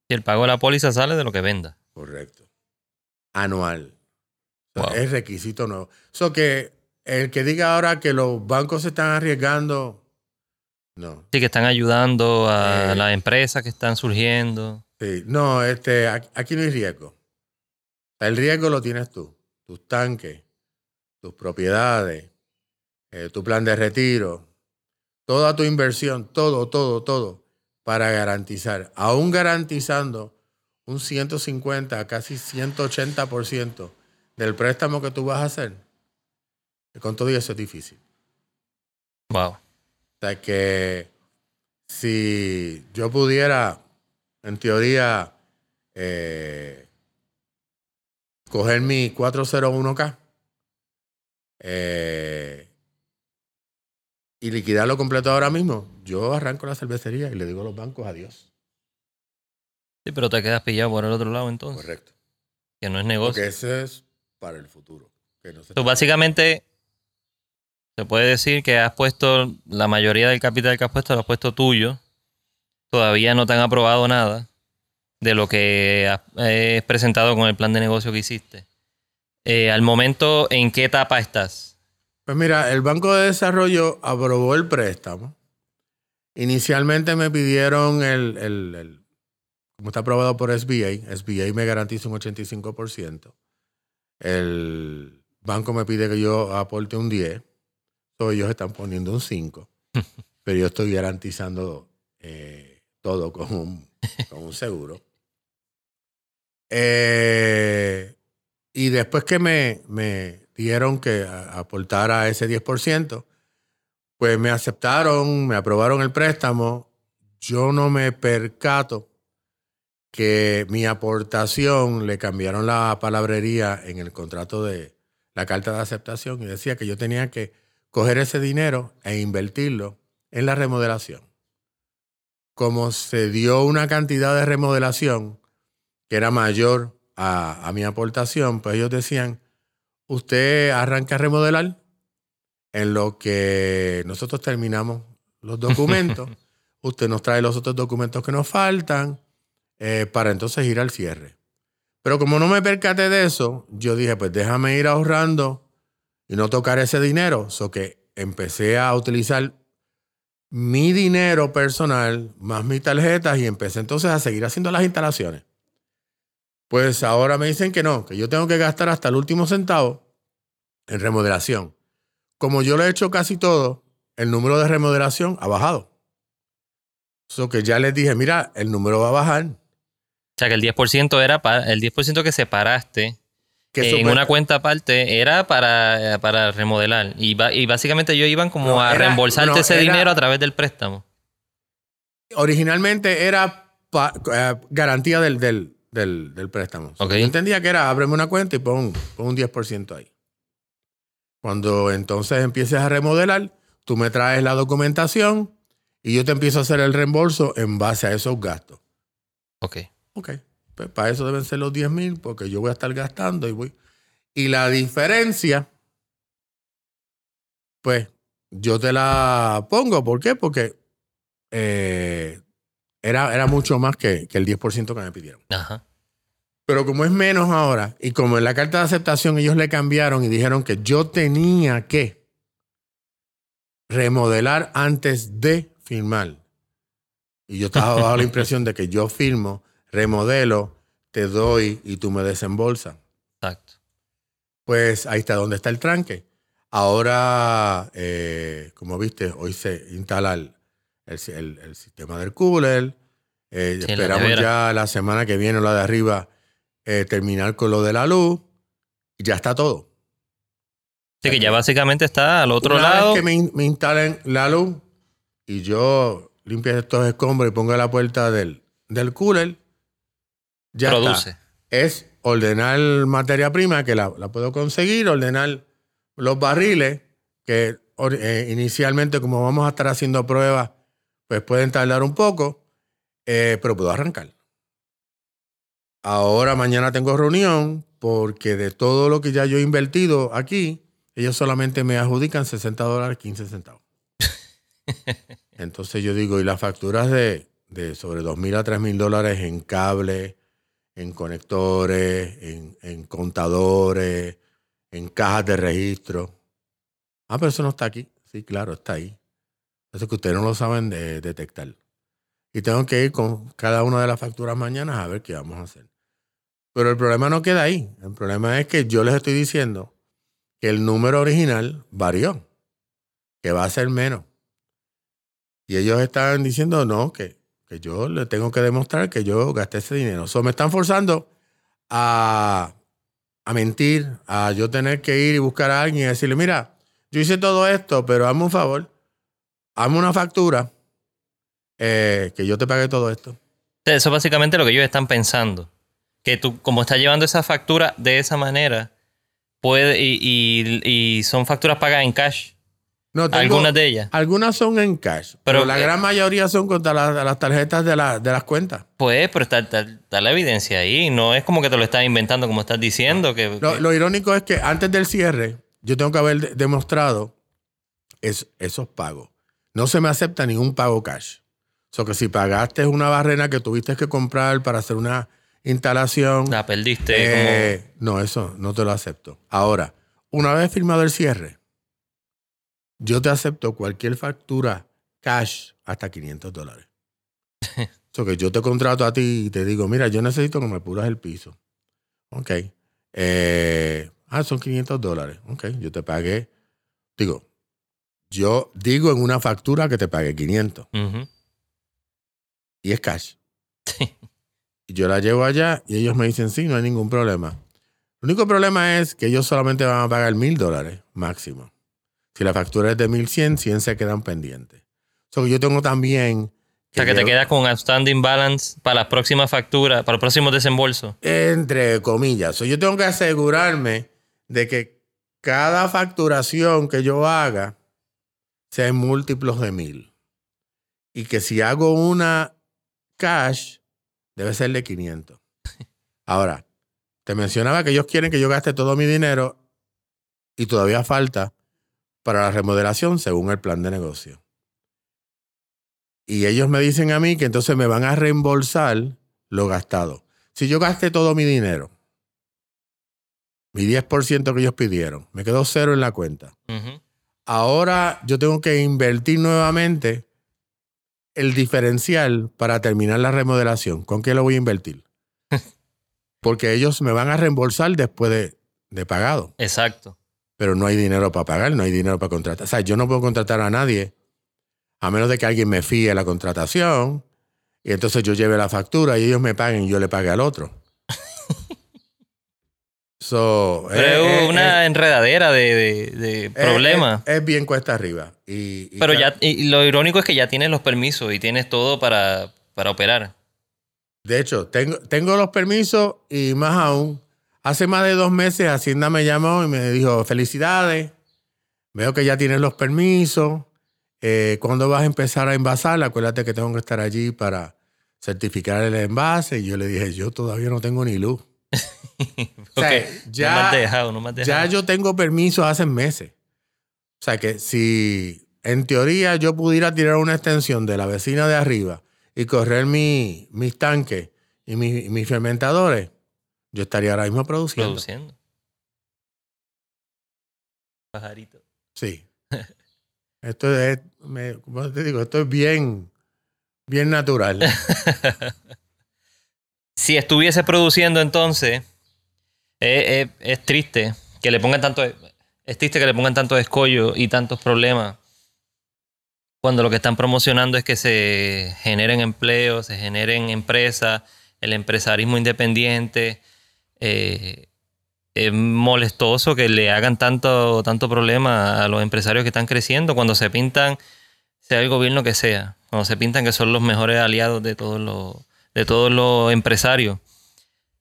Y el pago de la póliza sale de lo que venda. Correcto. Anual. Es requisito nuevo. Eso que el que diga ahora que los bancos se están arriesgando no. Sí, que están ayudando a eh, las empresas que están surgiendo. Sí, no, este, aquí no hay riesgo. El riesgo lo tienes tú, tus tanques, tus propiedades, eh, tu plan de retiro, toda tu inversión, todo, todo, todo, para garantizar, aún garantizando un 150, casi 180% del préstamo que tú vas a hacer, con todo eso es difícil. Wow sea que si yo pudiera, en teoría, eh, coger mi 401k eh, y liquidarlo completo ahora mismo, yo arranco la cervecería y le digo a los bancos adiós. Sí, pero te quedas pillado por el otro lado entonces. Correcto. Que no es negocio. Porque ese es para el futuro. Tú básicamente se puede decir que has puesto la mayoría del capital que has puesto, lo has puesto tuyo. Todavía no te han aprobado nada de lo que has presentado con el plan de negocio que hiciste. Eh, al momento, ¿en qué etapa estás? Pues mira, el Banco de Desarrollo aprobó el préstamo. Inicialmente me pidieron el, el como está aprobado por SBA, SBA me garantiza un 85%. El banco me pide que yo aporte un 10% ellos están poniendo un 5, pero yo estoy garantizando eh, todo con un, con un seguro. Eh, y después que me, me dieron que aportara ese 10%, pues me aceptaron, me aprobaron el préstamo. Yo no me percato que mi aportación le cambiaron la palabrería en el contrato de la carta de aceptación y decía que yo tenía que coger ese dinero e invertirlo en la remodelación. Como se dio una cantidad de remodelación que era mayor a, mi aportación, pues ellos decían, usted arranca a remodelar en lo que nosotros terminamos los documentos, usted nos trae los otros documentos que nos faltan eh, para entonces ir al cierre. Pero como no me percaté de eso, yo dije, pues déjame ir ahorrando y no tocar ese dinero. So que empecé a utilizar mi dinero personal más mis tarjetas y empecé entonces a seguir haciendo las instalaciones. Pues ahora me dicen que no, que yo tengo que gastar hasta el último centavo en remodelación. Como yo lo he hecho casi todo, el número de remodelación ha bajado. Eso que ya les dije, mira, el número va a bajar. O sea que el 10% era para, el 10% que separaste que en una cuenta aparte era para, para remodelar. Y, y básicamente ellos iban como a reembolsarte ese dinero a través del préstamo. Originalmente era eh, garantía del, del, del, préstamo. yo entendía que era ábreme una cuenta y pon, pon un 10% ahí. Cuando entonces empieces a remodelar, tú me traes la documentación y yo te empiezo a hacer el reembolso en base a esos gastos. Ok. Ok. Pues para eso deben ser los 10 mil, porque yo voy a estar gastando y voy. Y la diferencia, pues yo te la pongo. ¿Por qué? Porque eh, era, era mucho más que, que el 10% que me pidieron. Ajá. Pero como es menos ahora, y como en la carta de aceptación ellos le cambiaron y dijeron que yo tenía que remodelar antes de firmar. Y yo estaba bajo la impresión de que yo firmo remodelo, te doy y tú me desembolsas. Exacto. Pues ahí está donde está el tranque. Ahora, eh, como viste, hoy se instala el, el, sistema del cooler. Eh, esperamos ya la semana que viene, la de arriba, eh, terminar con lo de la luz. Y ya está todo. Sí, que ya básicamente está al otro Una lado. Vez que me, me instalen la luz y yo limpie estos escombros y ponga la puerta del, del cooler, ya Produce. Es ordenar materia prima, que la, puedo conseguir, ordenar los barriles, que eh, inicialmente, como vamos a estar haciendo pruebas, pues pueden tardar un poco, eh, pero puedo arrancar. Ahora, mañana tengo reunión, porque de todo lo que ya yo he invertido aquí, ellos solamente me adjudican 60 dólares, 15 centavos. Entonces yo digo, y las facturas de, de sobre 2 mil a 3 mil dólares en cable, en conectores, en, contadores, en cajas de registro. Ah, pero eso no está aquí. Sí, claro, está ahí. Eso es que ustedes no lo saben de, detectar. Y tengo que ir con cada una de las facturas mañana a ver qué vamos a hacer. Pero el problema no queda ahí. El problema es que yo les estoy diciendo que el número original varió, que va a ser menos. Y ellos están diciendo no, que yo le tengo que demostrar que yo gasté ese dinero. So, me están forzando a, mentir, a yo tener que ir y buscar a alguien y decirle, mira, yo hice todo esto, pero hazme un favor, hazme una factura eh, que yo te pague todo esto. Eso es básicamente lo que ellos están pensando. Que tú, como estás llevando esa factura de esa manera, puede, y son facturas pagadas en cash, algunas de ellas. Algunas son en cash, pero, la gran mayoría son contra las tarjetas de, de, las cuentas. Pues, pero está, la evidencia ahí. No es como que te lo estás inventando, como estás diciendo. Que, lo, irónico es que antes del cierre, yo tengo que haber demostrado esos pagos. No se me acepta ningún pago cash. O sea, que si pagaste una barrera que tuviste que comprar para hacer una instalación. La perdiste. Eh, no, eso no te lo acepto. Ahora, una vez firmado el cierre yo te acepto cualquier factura cash hasta 500 dólares. so que yo te contrato a ti y te digo, mira, yo necesito que me puras el piso. Ok. Eh, ah, son 500 dólares. Ok, yo te pagué. Digo, yo digo en una factura que te pagué 500. Y es cash. y yo la llevo allá y ellos me dicen, sí, no hay ningún problema. El único problema es que ellos solamente van a pagar mil dólares máximo. Si la factura es de 1100, 100 se quedan pendientes. So, yo tengo también. o sea, que te quedas con outstanding balance para las próximas facturas, para los próximos desembolsos. Entre comillas. yo tengo que asegurarme de que cada facturación que yo haga sea en múltiplos de mil. Y que si hago una cash, debe ser de 500. Ahora, te mencionaba que ellos quieren que yo gaste todo mi dinero y todavía falta para la remodelación según el plan de negocio. Y ellos me dicen a mí que entonces me van a reembolsar lo gastado. Si yo gasté todo mi dinero, mi 10% que ellos pidieron, me quedó cero en la cuenta. Ahora yo tengo que invertir nuevamente el diferencial para terminar la remodelación. ¿Con qué lo voy a invertir? porque ellos me van a reembolsar después de, de pagado. Exacto. Pero no hay dinero para pagar, no hay dinero para contratar. O sea, yo no puedo contratar a nadie a menos de que alguien me fíe la contratación y entonces yo lleve la factura y ellos me paguen y yo le pague al otro. so, Pero eh, es eh, una eh, enredadera de, de- de eh, problemas. Es, bien cuesta arriba. Y, y Pero ya, y lo irónico es que ya tienes los permisos y tienes todo para, para operar. De hecho, tengo, tengo los permisos y más aún. Hace más de dos meses Hacienda me llamó y me dijo, felicidades, veo que ya tienes los permisos. Eh, ¿Cuándo vas a empezar a envasar? Acuérdate que tengo que estar allí para certificar el envase. Y yo le dije, yo todavía no tengo ni luz. O sea, ya- no me has dejado, no me has dejado. Ya yo tengo permiso hace meses. O sea que si en teoría yo pudiera tirar una extensión de la vecina de arriba y correr mi- mis tanques y mi- mis fermentadores, yo estaría ahora mismo produciendo. produciendo. Pajarito. Sí. Esto es, me- ¿cómo te digo? Esto es bien, bien natural. si estuviese produciendo entonces, es, es- es triste que le pongan tanto, es triste que le pongan tanto escollo y tantos problemas cuando lo que están promocionando es que se generen empleos, se generen empresas, el empresarismo independiente. Eh, es molestoso que le hagan tanto, tanto problema a los empresarios que están creciendo cuando se pintan, sea el gobierno que sea, cuando se pintan que son los mejores aliados de todos los, de todos los empresarios.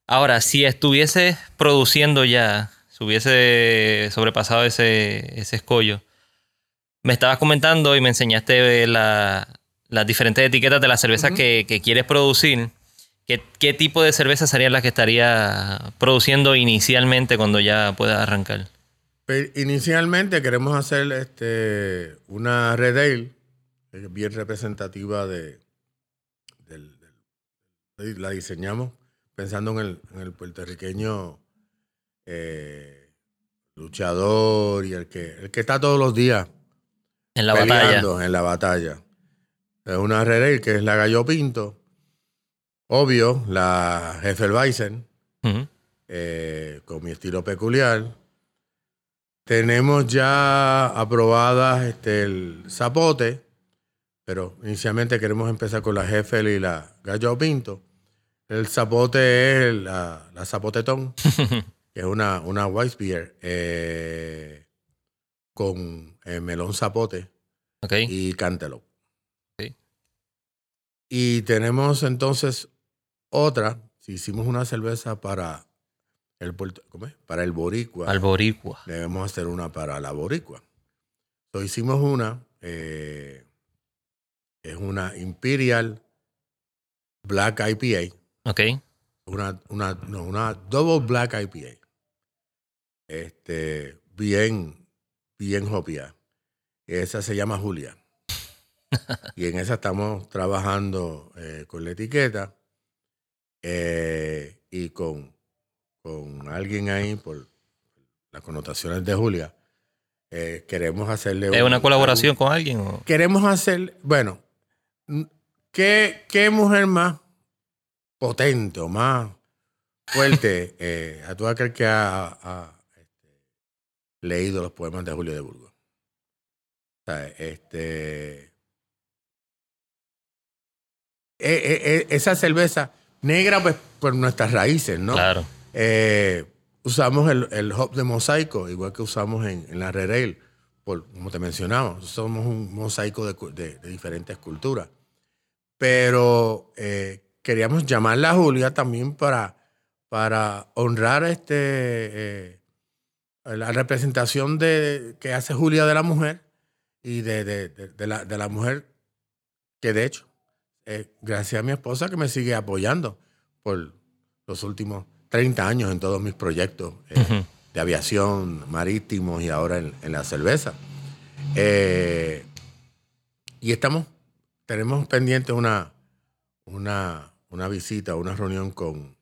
Ahora, si estuviese produciendo ya, si hubiese sobrepasado ese, ese escollo, me estabas comentando y me enseñaste la- las diferentes etiquetas de la cerveza Ujú. que, que quieres producir. ¿Qué, ¿Qué tipo de cerveza serían las que estaría produciendo inicialmente cuando ya pueda arrancar? Pero inicialmente queremos hacer este, una Red Ale eh, bien representativa de, del- del- la diseñamos pensando en el, en el puertorriqueño eh, luchador y el que, el que está todos los días En la batalla. en la batalla. Es una Red Ale que es la Gallo Pinto, obvio, la Hefeweizen, Ujú. eh, con mi estilo peculiar. Tenemos ya aprobadas este, el zapote, pero inicialmente queremos empezar con la Hefel y la Gallo Pinto. El zapote es la, la zapotetón, que es una, una Weiss Beer eh, con eh, melón zapote y cantaloupe. Ok. Y tenemos entonces otra, si hicimos una cerveza para el puerto, ¿cómo es? Para el boricua, Al boricua. debemos hacer una para la boricua. Entonces hicimos una, eh, es una Imperial Black IPA, Ok. una, una, no, una Double Black IPA. Este, bien, bien hopia. Esa se llama Julia. y en esa estamos trabajando eh, con la etiqueta eh, y con, con alguien ahí por las connotaciones de Julia. eh, queremos hacerle ¿Es un- una colaboración con alguien? o? queremos hacer, bueno, ¿qué, qué mujer más potente o más fuerte eh, a todo aquel que ha, ha, este, leído los poemas de Julio de Burgos? Este, esa cerveza negra, pues por nuestras raíces, ¿no? Claro. Eh, usamos el, el hop de mosaico, igual que usamos en, en la Red por, como te mencionaba, somos un mosaico de, de- de diferentes culturas. Pero eh, queríamos llamarla a Julia también para, para honrar este, eh, la representación de, que hace Julia de la mujer y de- de- de la, de la mujer que de hecho, eh, gracias a mi esposa que me sigue apoyando por los últimos 30 años en todos mis proyectos eh, de aviación, marítimos y ahora en, en la cerveza. Eh, y estamos, tenemos pendiente una, una, una visita, una reunión con,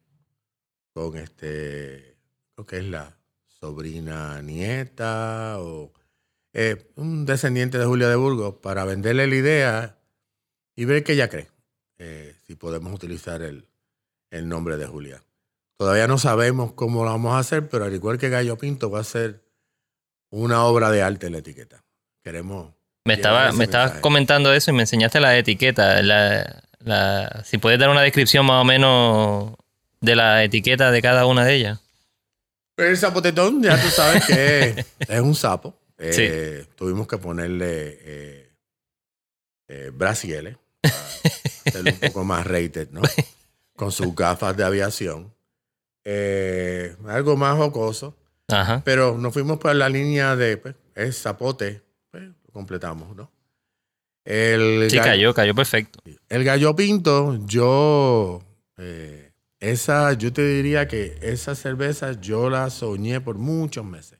con este, creo que es la sobrina nieta o eh, un descendiente de Julia de Burgos para venderle la idea y ver qué ella cree, eh, si podemos utilizar el, el nombre de Julia. Todavía no sabemos cómo lo vamos a hacer, pero al igual que Gallo Pinto va a ser una obra de arte la etiqueta. Queremos... Me estaba, me estabas comentando eso y me enseñaste la etiqueta. La, si puedes dar una descripción más o menos de la etiqueta de cada una de ellas. El zapotetón, ya tú sabes que es, un sapo. Eh, tuvimos que ponerle eh, eh, un poco más rated, ¿no? Con sus gafas de aviación. Eh, algo más jocoso. Ajá. Pero nos fuimos por la línea de pues, es zapote. Pues, lo completamos, ¿no? El sí, cayó, cayó perfecto. El gallo pinto, yo esa, yo te diría que esa cerveza yo la soñé por muchos meses.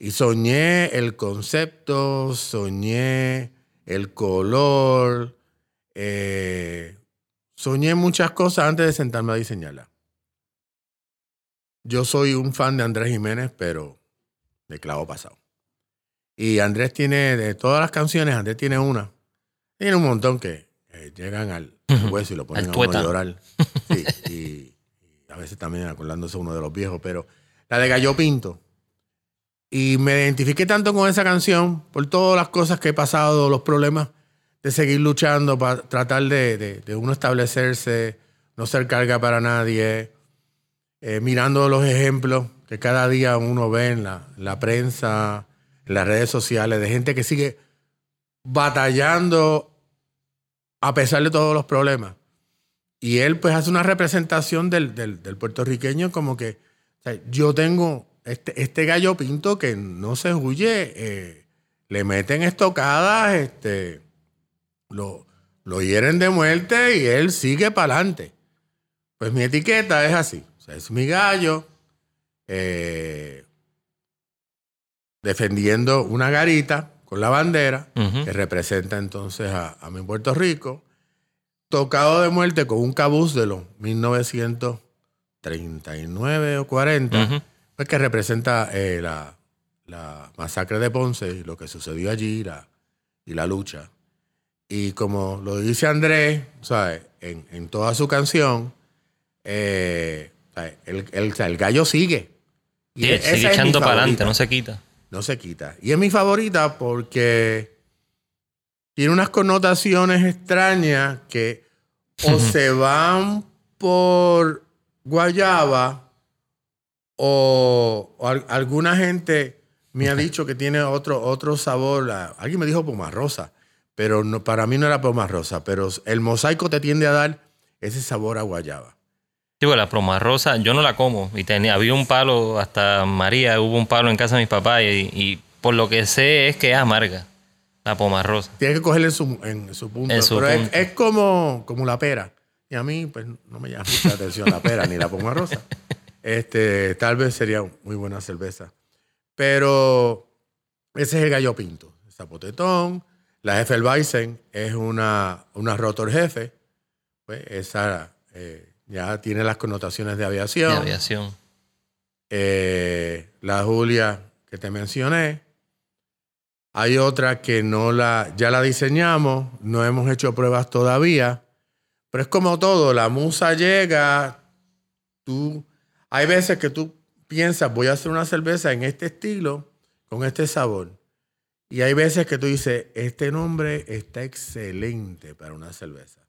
Y soñé el concepto, soñé el color, eh, soñé muchas cosas antes de sentarme a diseñarla. Yo soy un fan de Andrés Jiménez, pero de clavo pasado. Y Andrés tiene, de todas las canciones, Andrés tiene una. Tiene un montón que llegan al hueso y lo ponen a uno llorar. Sí, y, a veces también acordándose uno de los viejos, pero la de Gallo Pinto. Y me identifiqué tanto con esa canción por todas las cosas que he pasado, los problemas de seguir luchando para tratar de, uno establecerse, no ser carga para nadie, eh, mirando los ejemplos que cada día uno ve en la, la prensa, en las redes sociales, de gente que sigue batallando a pesar de todos los problemas. Y él pues hace una representación del, puertorriqueño como que yo tengo este, este, gallo pinto que no se huye, eh, le meten estocadas, este, lo, lo hieren de muerte y él sigue para adelante. Pues mi etiqueta es así. es mi gallo eh, defendiendo una garita con la bandera, que representa entonces a, mi Puerto Rico, tocado de muerte con un cabuz de los 1939 o 40, pues que representa eh, la, masacre de Ponce y lo que sucedió allí y la lucha. Y como lo dice Andrés, ¿sabes? En, toda su canción, eh, el, el, gallo sigue. Y sigue echando para adelante, no se quita. No se quita. Y es mi favorita porque tiene unas connotaciones extrañas que o se van por guayaba o, alguna gente me ha dicho que tiene otro, otro sabor. Alguien me dijo pomarrosa, pero no, para mí no era pomarrosa, pero el mosaico te tiende a dar ese sabor a guayaba. Sí, bueno, la pomarrosa yo no la como. Y tenía, había un palo, hasta María, hubo un palo en casa de mis papás y, por lo que sé es que es amarga, la pomarrosa. Tienes que cogerle en su, en su punto. pero Es, como, como la pera. Y a mí, pues, no me llama mucha atención la pera ni la pomarrosa. Este, tal vez sería muy buena cerveza. Pero ese es el gallo pinto. Zapotetón. La Heffelweizen es una, una rotor jefe. Pues esa... Eh, ya tiene las connotaciones de aviación. De aviación. Eh, la Julia que te mencioné. Hay otra que no la, ya la diseñamos, no hemos hecho pruebas todavía, pero es como todo, la musa llega, tú, hay veces que tú piensas, voy a hacer una cerveza en este estilo, con este sabor. Y hay veces que tú dices, este nombre está excelente para una cerveza.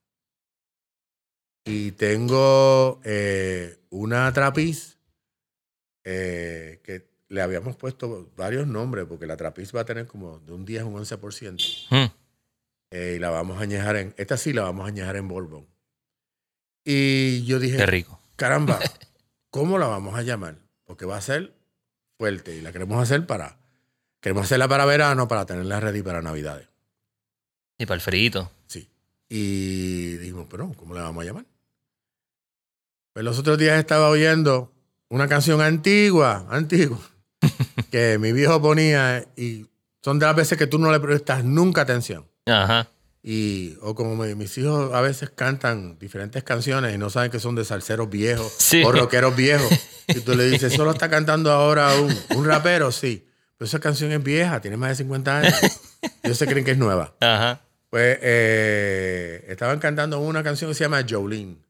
Y tengo eh, una trapiz eh, que le habíamos puesto varios nombres, porque la trapiz va a tener como de un 10 a un 11%. Hmm. Eh, y la vamos a añejar en. Esta sí la vamos a añejar en Bourbon. Y yo dije. Qué rico. Caramba, ¿cómo la vamos a llamar? Porque va a ser fuerte y la queremos hacer para. Queremos hacerla para verano, para tenerla ready para Navidades. Y para el frito. Sí. Y dijimos, pero ¿cómo la vamos a llamar? Pues los otros días estaba oyendo una canción antigua, antigua, que mi viejo ponía y son de las veces que tú no le prestas nunca atención. Ajá. Y, o como mis hijos a veces cantan diferentes canciones y no saben que son de salseros viejos o rockeros viejos. Y tú le dices, solo está cantando ahora un, un rapero, sí. Pero esa canción es vieja, tiene más de 50 años. Ellos se creen que es nueva. Ajá. Pues eh, estaban cantando una canción que se llama Jolene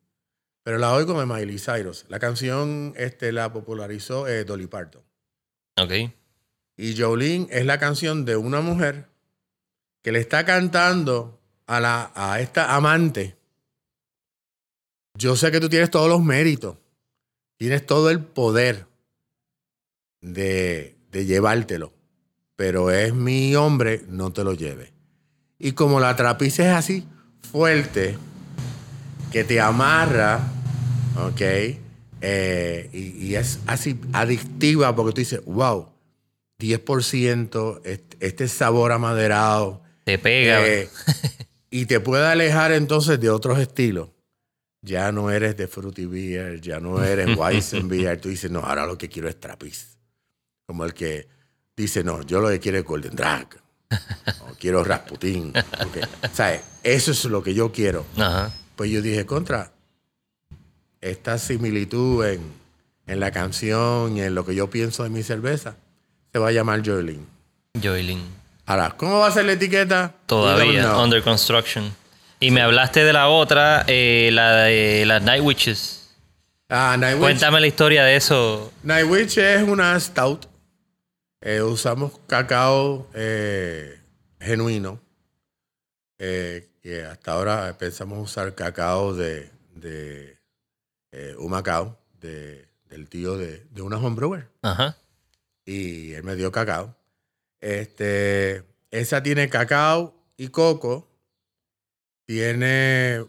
pero la oigo de Miley Cyrus. La canción este, la popularizó eh, Dolly Parton. Ok. Y Jolene es la canción de una mujer que le está cantando a, la, a esta amante. Yo sé que tú tienes todos los méritos, tienes todo el poder de, de llevártelo, pero es mi hombre, no te lo lleve. Y como la trapiz es así, fuerte, que te amarra, ¿ok? Eh, y, y es así adictiva porque tú dices, wow, 10%, este, este sabor amaderado. Te pega. eh, y te puede alejar entonces de otros estilos. Ya no eres de Fruity Beer, ya no eres Weizen Beer. Tú dices, no, ahora lo que quiero es Trapiz. Como el que dice, no, yo lo que quiero es Golden Drag. O quiero Rasputin. Sea, eso es lo que yo quiero. Ajá. Pues yo dije, contra, esta similitud en, en la canción y en lo que yo pienso de mi cerveza, se va a llamar Joelin. Joylin. Ahora, ¿cómo va a ser la etiqueta? Todavía, under construction. Y me hablaste de la otra, eh, la de las Night Witches. Ah, Night Witch. Cuéntame la historia de eso. Night Witch es una stout. Eh, usamos cacao eh, genuino. Eh, que hasta ahora pensamos usar cacao de, de Humacao, de, del tío de, de una homebrewer. Ajá. y él me dio cacao. Este, esa tiene cacao y coco. Tiene,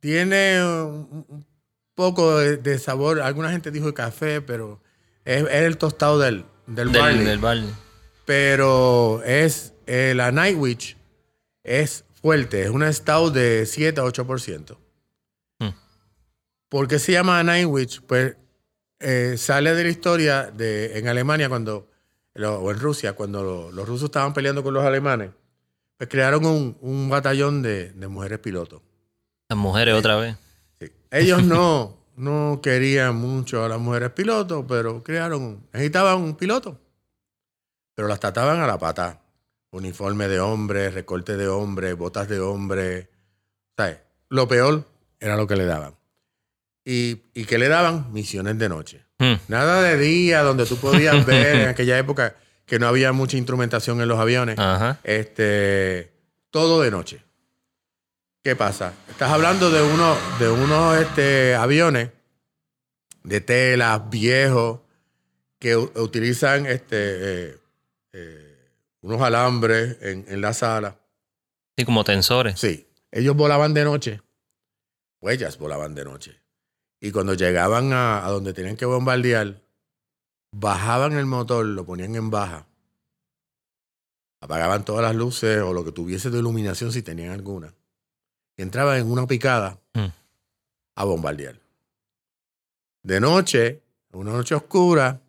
tiene un, un poco de, de sabor. Alguna gente dijo café, pero es, es el tostado del, del, barley. Del, barley. Pero es eh, la Night Witch es fuerte, es una stout de 7 a 8%. Hmm. ¿Por qué se llama Night Witch? Pues eh, sale de la historia de en Alemania cuando lo- o en Rusia cuando lo- los rusos estaban peleando con los alemanes, pues crearon un, un batallón de, de mujeres pilotos. Las mujeres otra vez. Sí. Ellos no, no querían mucho a las mujeres pilotos, pero crearon, necesitaban un piloto. Pero las trataban a la pata. Uniforme de hombre, recorte de hombre, botas de hombre. ¿Sabes? Lo peor era lo que le daban. ¿Y, y qué le daban? Misiones de noche. Hmm. Nada de día donde tú podías ver en aquella época que no había mucha instrumentación en los aviones. Ajá. Este, todo de noche. ¿Qué pasa? Estás hablando de uno, de unos este, aviones de tela viejos que utilizan este, eh, eh, unos alambres en, en la sala. Sí, como tensores. Sí, ellos volaban de noche. O ellas volaban de noche. Y cuando llegaban a, a donde tenían que bombardear, bajaban el motor, lo ponían en baja. Apagaban todas las luces o lo que tuviese de iluminación si tenían alguna. Y entraban en una picada Hmm. a bombardear. De noche, una noche oscura,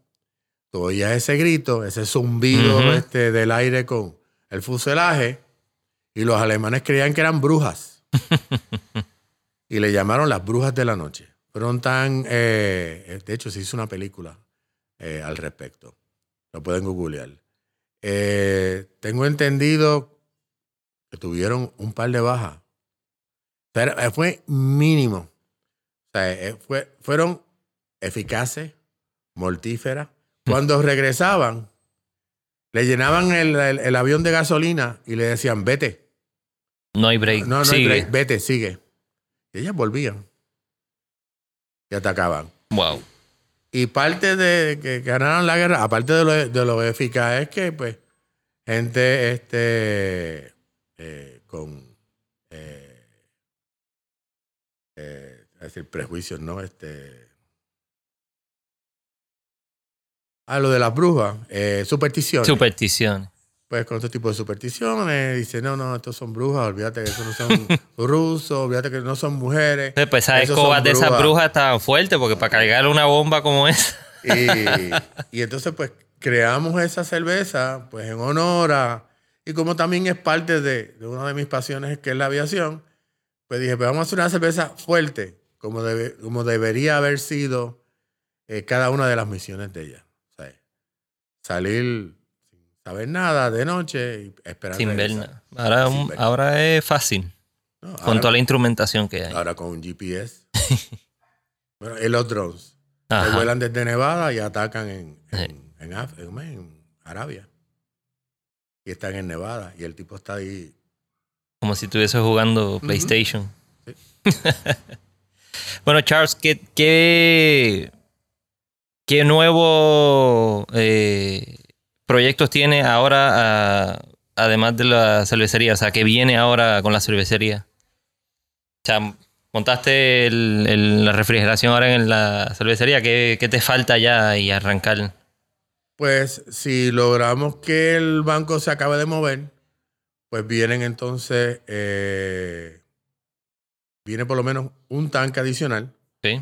tú oías ese grito, ese zumbido este, del aire con el fuselaje, y los alemanes creían que eran brujas. y le llamaron las brujas de la noche. Fueron tan. eh, de hecho, se hizo una película eh, al respecto. Lo pueden googlear. Eh, tengo entendido que tuvieron un par de bajas. Pero eh, fue mínimo. O sea, eh, fue, fueron eficaces, mortíferas. Cuando regresaban, le llenaban el, el- el avión de gasolina y le decían, vete. No hay break. No, no, Sigue. break, vete, sigue. Y ellas volvían. Y atacaban. Wow. Y parte de que ganaron la guerra, aparte de lo, de lo eficaz, es que, pues, gente este, eh, con, eh, eh, es decir, prejuicios, ¿no? Este, a lo de las brujas, eh, supersticiones. Supersticiones. pues con este tipo de supersticiones, dice, no, no, estos son brujas, olvídate que estos no son rusos, olvídate que no son mujeres. Entonces, Pues esas escobas de esas brujas. estaban fuertes porque para cargar una bomba como esa. Y, y entonces, pues, creamos esa cerveza, pues, en honor a... Y como también es parte de, de una de mis pasiones, que es la aviación, pues dije, pues vamos a hacer una cerveza fuerte, como, debe- como debería haber sido eh, cada una de las misiones de ella. O sea, salir sin saber nada de noche y esperar sin ver nada. Ahora, Sin un- ver. ahora es fácil. No, Con ahora- toda la instrumentación que hay. Ahora con un GPS. Bueno, y los drones. Que vuelan desde Nevada y atacan en, en, Sí. en Af- en- en Arabia. Y están en Nevada. Y el tipo está ahí. Como si estuviese jugando PlayStation. Sí. bueno, Charles, ¿qué, qué, qué nuevos eh, proyectos tiene ahora, ah, además de la cervecería? O sea, ¿qué viene ahora con la cervecería? O sea, montaste el- el- la refrigeración ahora en la cervecería. ¿Qué, qué te falta ya y arrancar? Pues si logramos que el banco se acabe de mover, pues vienen entonces, eh, viene por lo menos un tanque adicional, ¿Sí?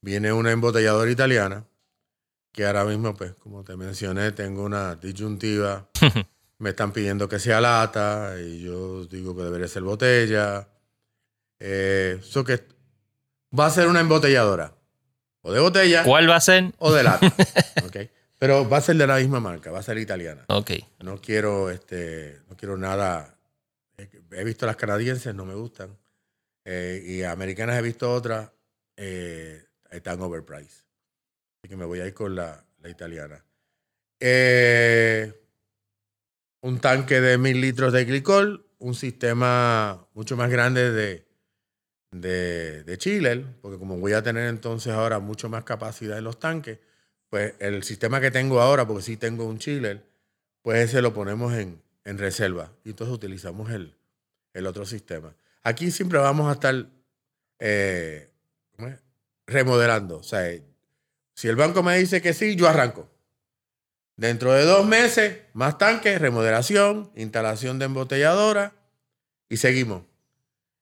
viene una embotelladora italiana, que ahora mismo, pues como te mencioné, tengo una disyuntiva, me están pidiendo que sea lata y yo digo que debería ser botella. Eh, eso que va a ser una embotelladora, o de botella ¿Cuál va a ser? o de lata. ¿ok? Pero va a ser de la misma marca, va a ser italiana. Ok. No quiero, este, no quiero nada. He visto las canadienses, no me gustan. Eh, y americanas he visto otras, eh, están overpriced. Así que me voy a ir con la, la italiana. Eh, un tanque de mil litros de glicol, un sistema mucho más grande de, de, de chiller, porque como voy a tener entonces ahora mucho más capacidad en los tanques, pues el sistema que tengo ahora, porque sí tengo un chiller, pues ese lo ponemos en, en reserva. Y entonces utilizamos el, el otro sistema. Aquí siempre vamos a estar eh, remodelando. O sea, si el banco me dice que sí, yo arranco. Dentro de dos meses, más tanques, remodelación, instalación de embotelladora y seguimos.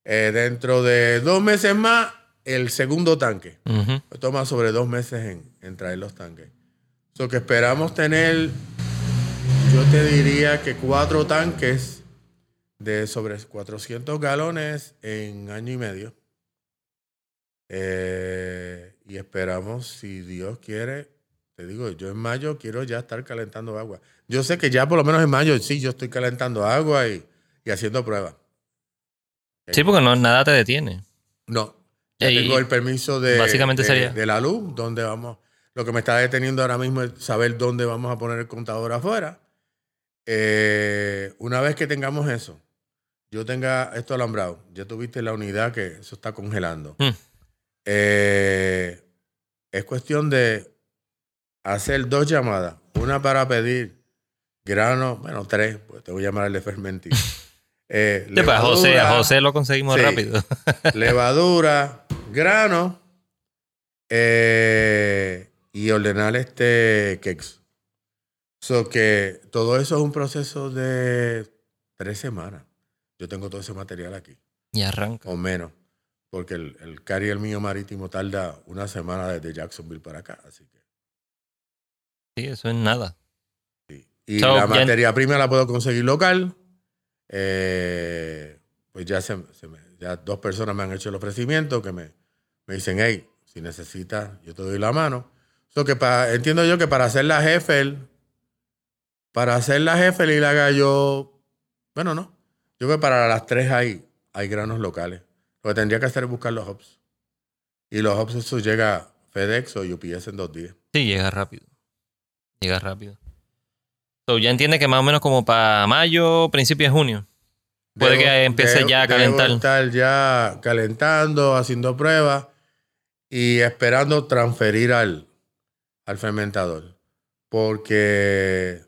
Eh, dentro de dos meses más, el segundo tanque. Ujú. Toma sobre dos meses en, en traer los tanques. So que esperamos tener, yo te diría que cuatro tanques de sobre 400 galones en año y medio. Eh, y esperamos, si Dios quiere, te digo, yo en mayo quiero ya estar calentando agua. Yo sé que ya por lo menos en mayo sí, yo estoy calentando agua y, y haciendo pruebas. Sí, porque no, nada te detiene. No. Ya Y tengo el permiso de, básicamente de- sería- de la luz, donde vamos. Lo que me está deteniendo ahora mismo es saber dónde vamos a poner el contador afuera. Eh, una vez que tengamos eso, yo tenga esto alambrado, ya tuviste la unidad que eso está congelando. Hmm. Eh, es cuestión de hacer dos llamadas. Una para pedir grano, bueno, tres, pues te voy a llamar el de fermentín. Eh, Sí, pues José, a José lo conseguimos Sí. rápido. levadura, grano eh, y ordenar este cakes. So que todo eso es un proceso de tres semanas. Yo tengo todo ese material aquí, Y arranca. o menos, porque el, el carrier mío marítimo tarda una semana desde Jacksonville para acá. Así que, Sí, eso es nada. sí. Y So, la materia prima la puedo conseguir local. Eh, pues ya, se, se me- ya dos personas me han hecho el ofrecimiento que me, me dicen, hey, si necesitas, yo te doy la mano. So que pa- entiendo yo que para hacer la Hefel, para hacer la Hefel y la gallo, bueno, no. Yo creo que para las tres hay, hay granos locales. Lo que tendría que hacer es buscar los hops. Y los hops, eso llega FedEx o UPS en dos días. Sí, llega rápido. Llega rápido. So, ya entiende que más o menos como para mayo, principio de junio. Puede que empiece ya a debo calentar. estar ya calentando, haciendo pruebas y esperando transferir al, al fermentador. Porque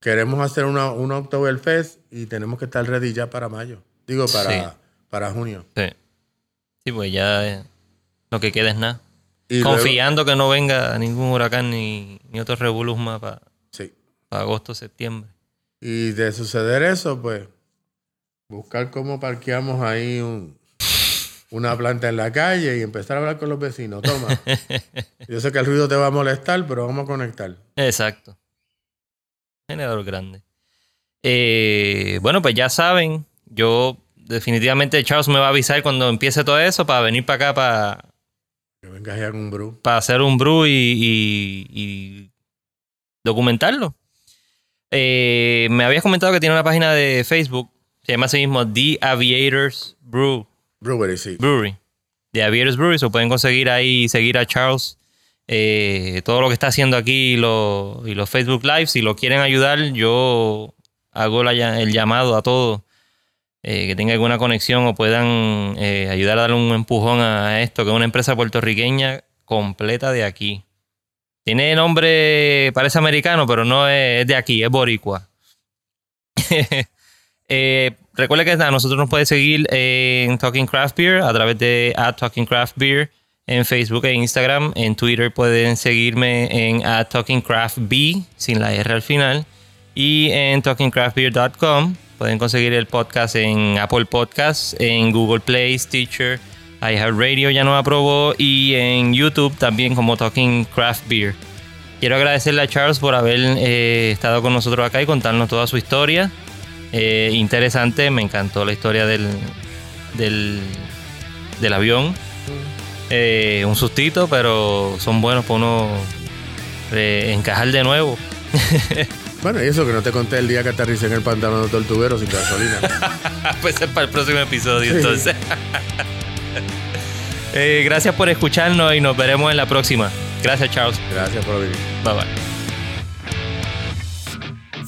queremos hacer una, una Oktoberfest y tenemos que estar ready ya para mayo. Digo, para, Sí. para junio. Sí. Sí, pues ya eh, lo que queda es nada. Y luego- Confiando que no venga ningún huracán ni, ni otro revolus más para sí. agosto, septiembre. Y de suceder eso, pues, buscar cómo parqueamos ahí un, una planta en la calle y empezar a hablar con los vecinos. Toma. Yo sé que el ruido te va a molestar, pero vamos a conectar. Exacto. Generador grande. Eh, bueno, pues ya saben, yo definitivamente Charles me va a avisar cuando empiece todo eso para venir para acá para, Que vengas ya con un brew. para hacer un brew y, y- y documentarlo. Eh, me habías comentado que tiene una página de Facebook, se llama así mismo The Aviators Brew, Brewery, sí. Brewery. de Avier's Brewery. Se pueden conseguir ahí y seguir a Charles. eh, todo lo que está haciendo aquí y, lo- y los Facebook Live. Si lo quieren ayudar, yo hago el llamado a todos eh, que tengan alguna conexión o puedan eh, ayudar a darle un empujón a esto, que es una empresa puertorriqueña completa de aquí. Tiene nombre, parece americano, pero no es, es de aquí, es boricua. recuerda que a nosotros nos puede seguir en Talking Craft Beer a través de at Talking Craft Beer en Facebook e Instagram. En Twitter pueden seguirme en at Talking Craft B sin la R al final. Y en talkingcraftbeer.com pueden conseguir el podcast en Apple Podcasts, en Google Play, Stitcher, iHeartRadio ya nos aprobó y en YouTube también como Talking Craft Beer. Quiero agradecerle a Charles por haber eh, estado con nosotros acá y contarnos toda su historia. Eh, interesante, me encantó la historia del, del, del avión. Eh, un sustito, pero son buenos para uno eh, encajar de nuevo. Bueno, y eso que no te conté el día que aterricé en el pantano de Tortuguero sin gasolina. pues es para el próximo episodio, entonces. Gracias por escucharnos y nos veremos en la próxima. Gracias, Charles. Gracias por venir. Bye bye.